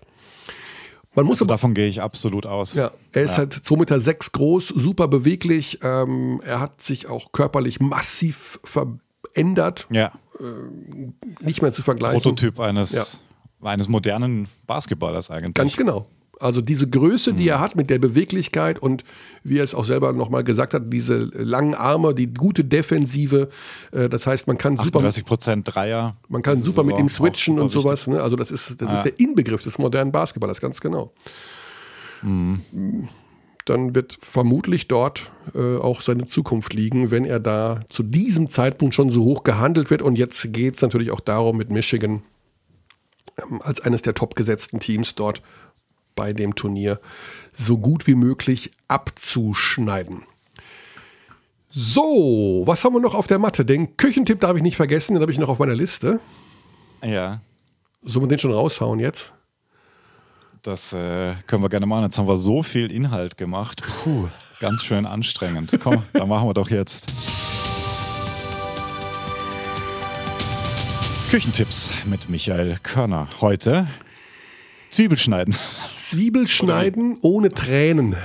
Man muss also aber, davon gehe ich absolut aus. Ja, er ist ja. halt 2,6 Meter sechs groß, super beweglich. Ähm, er hat sich auch körperlich massiv verändert. Ja. Äh, nicht mehr zu vergleichen. Prototyp eines, ja. eines modernen Basketballers eigentlich. Ganz genau. Also diese Größe, die er mhm. hat mit der Beweglichkeit und wie er es auch selber nochmal gesagt hat, diese langen Arme, die gute Defensive. Äh, das heißt, man kann super. 30 Prozent Dreier. Man kann super mit ihm switchen und sowas. Ne? Also das ist, das ja. ist der Inbegriff des modernen Basketballers, ganz genau. Mhm. Dann wird vermutlich dort äh, auch seine Zukunft liegen, wenn er da zu diesem Zeitpunkt schon so hoch gehandelt wird. Und jetzt geht es natürlich auch darum, mit Michigan ähm, als eines der topgesetzten Teams dort bei dem Turnier so gut wie möglich abzuschneiden. So, was haben wir noch auf der Matte? Den Küchentipp darf ich nicht vergessen, den habe ich noch auf meiner Liste. Ja. Sollen wir den schon raushauen jetzt? Das äh, können wir gerne machen. Jetzt haben wir so viel Inhalt gemacht. Puh, ganz schön anstrengend. Komm, (laughs) dann machen wir doch jetzt. Küchentipps mit Michael Körner. Heute Zwiebelschneiden. Zwiebelschneiden ohne Tränen.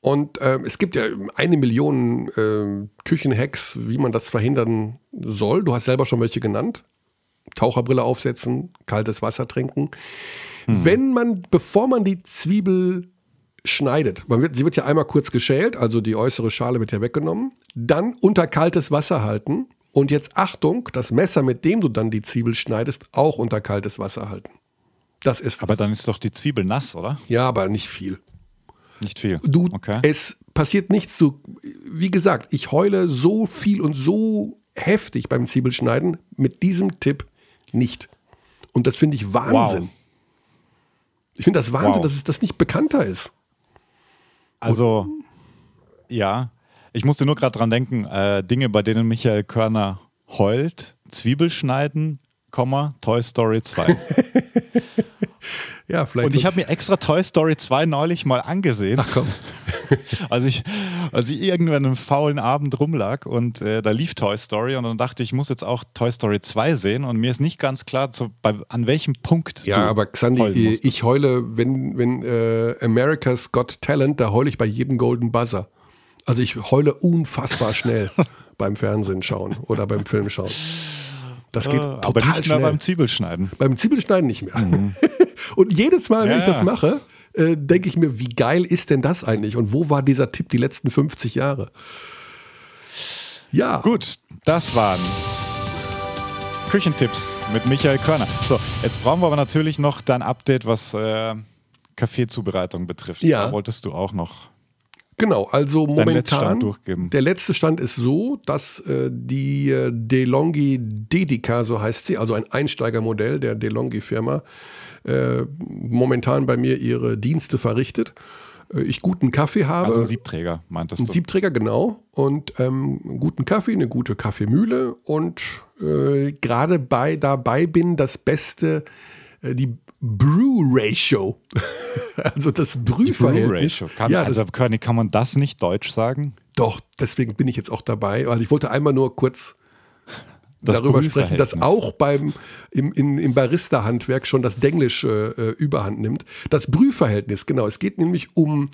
Und ähm, es gibt ja eine Million ähm, Küchenhacks, wie man das verhindern soll. Du hast selber schon welche genannt. Taucherbrille aufsetzen, kaltes Wasser trinken. Hm. Wenn man, bevor man die Zwiebel schneidet, wird, sie wird ja einmal kurz geschält, also die äußere Schale wird ja weggenommen, dann unter kaltes Wasser halten und jetzt Achtung, das Messer, mit dem du dann die Zwiebel schneidest, auch unter kaltes Wasser halten. Das ist Aber es. dann ist doch die Zwiebel nass, oder? Ja, aber nicht viel. Nicht viel. Du, okay. es passiert nichts. Du, wie gesagt, ich heule so viel und so heftig beim Zwiebelschneiden mit diesem Tipp nicht. Und das finde ich Wahnsinn. Wow. Ich finde das Wahnsinn, Wow. dass es das nicht bekannter ist. Also, ja. Ich musste nur gerade dran denken, äh, Dinge, bei denen Michael Körner heult, Zwiebel schneiden, Komma, Toy Story 2. (laughs) Ja, vielleicht. Und ich so- habe mir extra Toy Story 2 neulich mal angesehen, Ach komm. (laughs) als ich, als ich irgendwann einen faulen Abend rumlag und äh, da lief Toy Story und dann dachte ich, ich muss jetzt auch Toy Story 2 sehen und mir ist nicht ganz klar, zu, bei, an welchem Punkt Ja, du aber Xandi, ich, musstest. ich heule, wenn, wenn äh, America's Got Talent, da heule ich bei jedem Golden Buzzer. Also ich heule unfassbar schnell (laughs) beim Fernsehen schauen oder beim Film schauen. Das geht Äh, total aber nicht schnell. mehr beim Zwiebelschneiden. Beim Zwiebelschneiden nicht mehr. (laughs) Und jedes Mal, wenn Ja, ich das mache, äh, denke ich mir, wie geil ist denn das eigentlich? Und wo war dieser Tipp die letzten 50 Jahre? Ja, Gut, das waren Küchentipps mit Michael Körner. So, jetzt brauchen wir aber natürlich noch dein Update, was äh, Kaffeezubereitung betrifft. Ja. Da wolltest du auch noch. Genau, also momentan, durchgeben. der letzte Stand ist so, dass äh, die äh, DeLonghi Dedica, so heißt sie, also ein Einsteigermodell der DeLonghi-Firma, äh, momentan bei mir ihre Dienste verrichtet. Äh, ich guten Kaffee habe. Also Siebträger, meintest Ein du. Siebträger, genau. Und ähm, einen guten Kaffee, eine gute Kaffeemühle und äh, gerade bei dabei bin, das Beste, äh, die Brew Ratio. (laughs) also das Brühverhältnis. Kann, ja, also, Körny, kann man das nicht deutsch sagen? doch, deswegen bin ich jetzt auch dabei. Also ich wollte einmal nur kurz Das darüber sprechen, dass auch beim, im, in, im Barista-Handwerk schon das Denglisch äh, äh, überhand nimmt. Das Brühverhältnis, genau. Es geht nämlich um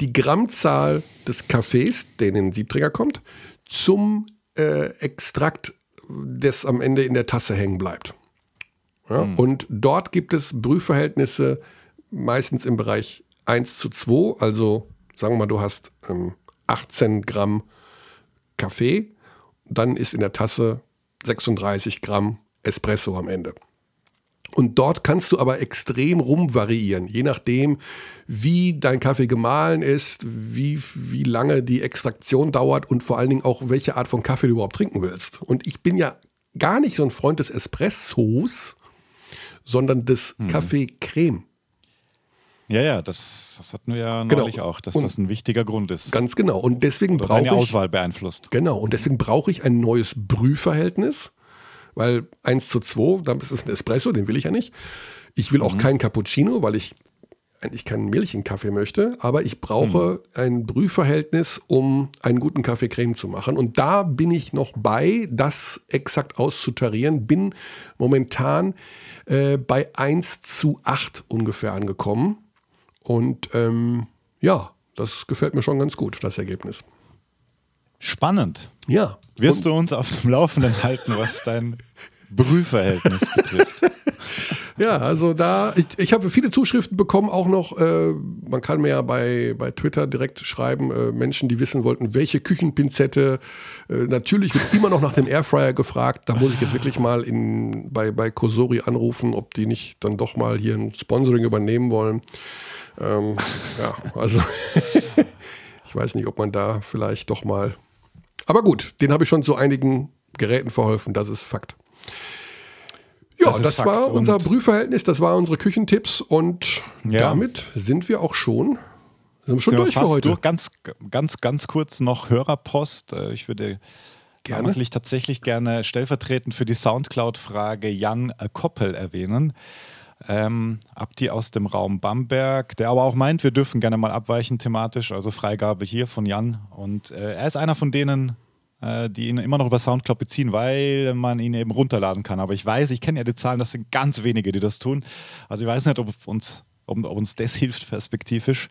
die Grammzahl des Kaffees, der in den Siebträger kommt, zum äh, Extrakt, das am Ende in der Tasse hängen bleibt. Ja, Und dort gibt es Brühverhältnisse meistens im Bereich 1 zu 2. Also sagen wir mal, du hast ähm, 18 Gramm Kaffee, dann ist in der Tasse 36 Gramm Espresso am Ende. Und dort kannst du aber extrem rumvariieren, je nachdem, wie dein Kaffee gemahlen ist, wie, wie lange die Extraktion dauert und vor allen Dingen auch, welche Art von Kaffee du überhaupt trinken willst. Und ich bin ja gar nicht so ein Freund des Espressos, sondern des Kaffee-Creme. Ja, ja, das, das hatten wir ja Genau. neulich auch, dass Und- das ein wichtiger Grund ist. Ganz genau. Und deswegen brauche ich Auswahl beeinflusst. Genau, und deswegen brauche ich ein neues Brühverhältnis, weil 1 zu 2, dann ist es ein Espresso, den will ich ja nicht. Ich will auch keinen Cappuccino, weil ich eigentlich keinen Milch in Kaffee möchte, aber ich brauche ein Brühverhältnis, um einen guten Kaffee-Creme zu machen. Und da bin ich noch bei, das exakt auszutarieren, bin momentan äh, bei 1 zu 8 ungefähr angekommen. Und ähm, ja, das gefällt mir schon ganz gut, das Ergebnis. Spannend. Ja. Wirst du uns auf dem Laufenden halten, was dein (laughs) Brühverhältnis betrifft? (laughs) Ja, also da, ich, ich habe viele Zuschriften bekommen, auch noch, äh, man kann mir ja bei, bei Twitter direkt schreiben, äh, Menschen, die wissen wollten, welche Küchenpinzette. Äh, natürlich wird immer noch nach dem Airfryer gefragt. Da muss ich jetzt wirklich mal in, bei, bei Kosori anrufen, ob die nicht dann doch mal hier ein Sponsoring übernehmen wollen. Ähm, ja, also (laughs) ich weiß nicht, ob man da vielleicht doch mal. Aber gut, den habe ich schon zu einigen Geräten verholfen, das ist Fakt. Ja, Das das, war unser Brühverhältnis, das waren unsere Küchentipps und Ja. damit sind wir auch schon, sind wir schon Sind wir durch für fast heute. durch. Ganz, ganz, ganz kurz noch Hörerpost. Äh, Ich würde Gerne. will ich tatsächlich gerne stellvertretend für die Soundcloud-Frage Jan Koppel erwähnen. Ähm, Abdi aus dem Raum Bamberg, der aber auch meint, wir dürfen gerne mal abweichen thematisch, also Freigabe hier von Jan. Und äh, er ist einer von denen, äh, die ihn immer noch über Soundcloud beziehen, weil man ihn eben runterladen kann. Aber ich weiß, ich kenne ja die Zahlen, das sind ganz wenige, die das tun. Also ich weiß nicht, ob uns, ob, ob uns das (laughs) hilft perspektivisch.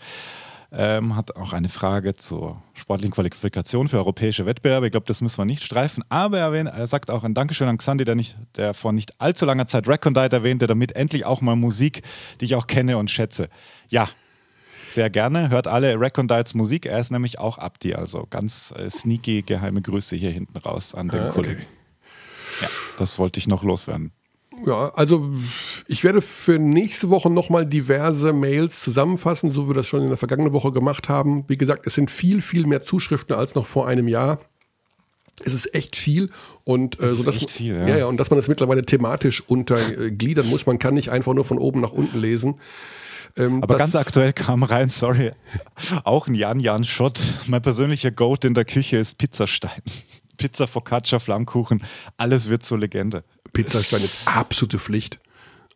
Ähm, hat auch eine Frage zur sportlichen Qualifikation für europäische Wettbewerbe. Ich glaube, das müssen wir nicht streifen. Aber er, er sagt auch ein Dankeschön an Xandi, der, nicht, der vor nicht allzu langer Zeit Recondite erwähnte, damit endlich auch mal Musik, die ich auch kenne und schätze. Ja, sehr gerne. Hört alle Recondites Musik. Er ist nämlich auch Abdi, also ganz äh, sneaky geheime Grüße hier hinten raus an den Ah, okay. Kollegen. Ja, das wollte ich noch loswerden. Ja, also ich werde für nächste Woche nochmal diverse Mails zusammenfassen, so wie wir das schon in der vergangenen Woche gemacht haben. Wie gesagt, es sind viel, viel mehr Zuschriften als noch vor einem Jahr. Es ist echt viel und äh, so dass echt viel, ja. ja. ja und dass man es mittlerweile thematisch untergliedern muss. Man kann nicht einfach nur von oben nach unten lesen. Ähm, Aber ganz aktuell kam rein, sorry, auch ein Jan Jan Schott. Mein persönlicher Goat in der Küche ist Pizzastein. (laughs) Pizza, Focaccia, Flammkuchen, alles wird zur Legende. Pizzastein ist absolute Pflicht.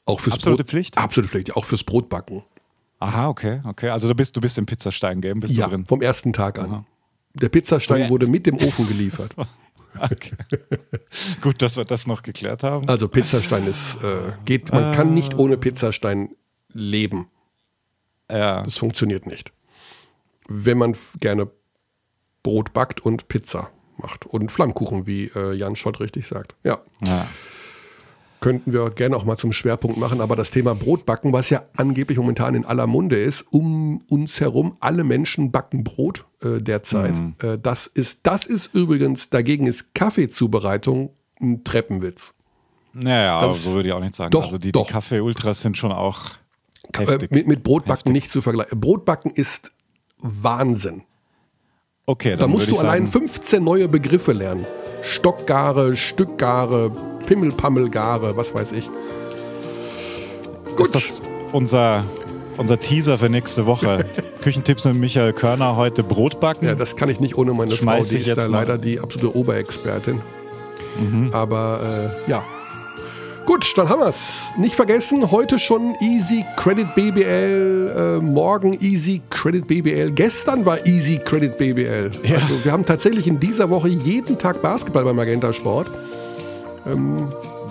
Auch fürs Absolute Brot, Pflicht? Absolute Pflicht, auch fürs Brotbacken. Aha, okay, okay. Also du bist, du bist im Pizzastein-Game, bist Ja, du drin? vom ersten Tag an. Der Pizzastein wurde mit dem Ofen geliefert. (laughs) Okay. (laughs) Gut, dass wir das noch geklärt haben. Also Pizzastein ist, äh, geht, man kann nicht ohne Pizzastein leben. Ja. Das funktioniert nicht. Wenn man gerne Brot backt und Pizza macht und Flammkuchen, wie äh, Jan Schott richtig sagt. Ja, ja. könnten wir gerne auch mal zum Schwerpunkt machen, aber das Thema Brotbacken, was ja angeblich momentan in aller Munde ist, um uns herum, alle Menschen backen Brot äh, derzeit. Äh, das, ist, das ist übrigens, dagegen ist Kaffeezubereitung ein Treppenwitz. Naja, Das- so würde ich auch nicht sagen. doch, also die, doch. die Kaffee-Ultras sind schon auch heftig. mit, mit Brotbacken nicht zu vergleichen. Brotbacken ist Wahnsinn. okay, dann Da musst du allein sagen, 15 neue Begriffe lernen. Stockgare, Stückgare, Pimmelpammelgare, was weiß ich. ist das unser, unser Teaser für nächste Woche. (laughs) Küchentipps mit Michael Körner heute Brotbacken. Ja, das kann ich nicht ohne meine Schmeiß Frau, die ist da mal. leider die absolute Oberexpertin. Mhm. Aber äh, ja. Gut, dann haben wir's. Nicht vergessen, heute schon Easy Credit BBL, äh, morgen Easy Credit BBL, gestern war Easy Credit BBL. Ja. Also wir haben tatsächlich in dieser Woche jeden Tag Basketball beim Magenta Sport.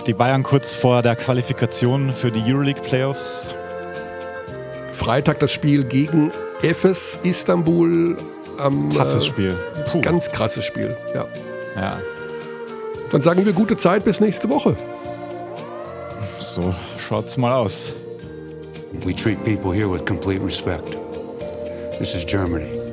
Die Bayern kurz vor der Qualifikation für die Euroleague Playoffs. Freitag das Spiel gegen Efes Istanbul. Am, Toughes äh, Spiel. Puh. Ganz krasses Spiel, ja. Ja, Dann sagen wir gute Zeit bis nächste Woche. So schaut's mal aus. We treat people here with complete respect. This is Germany.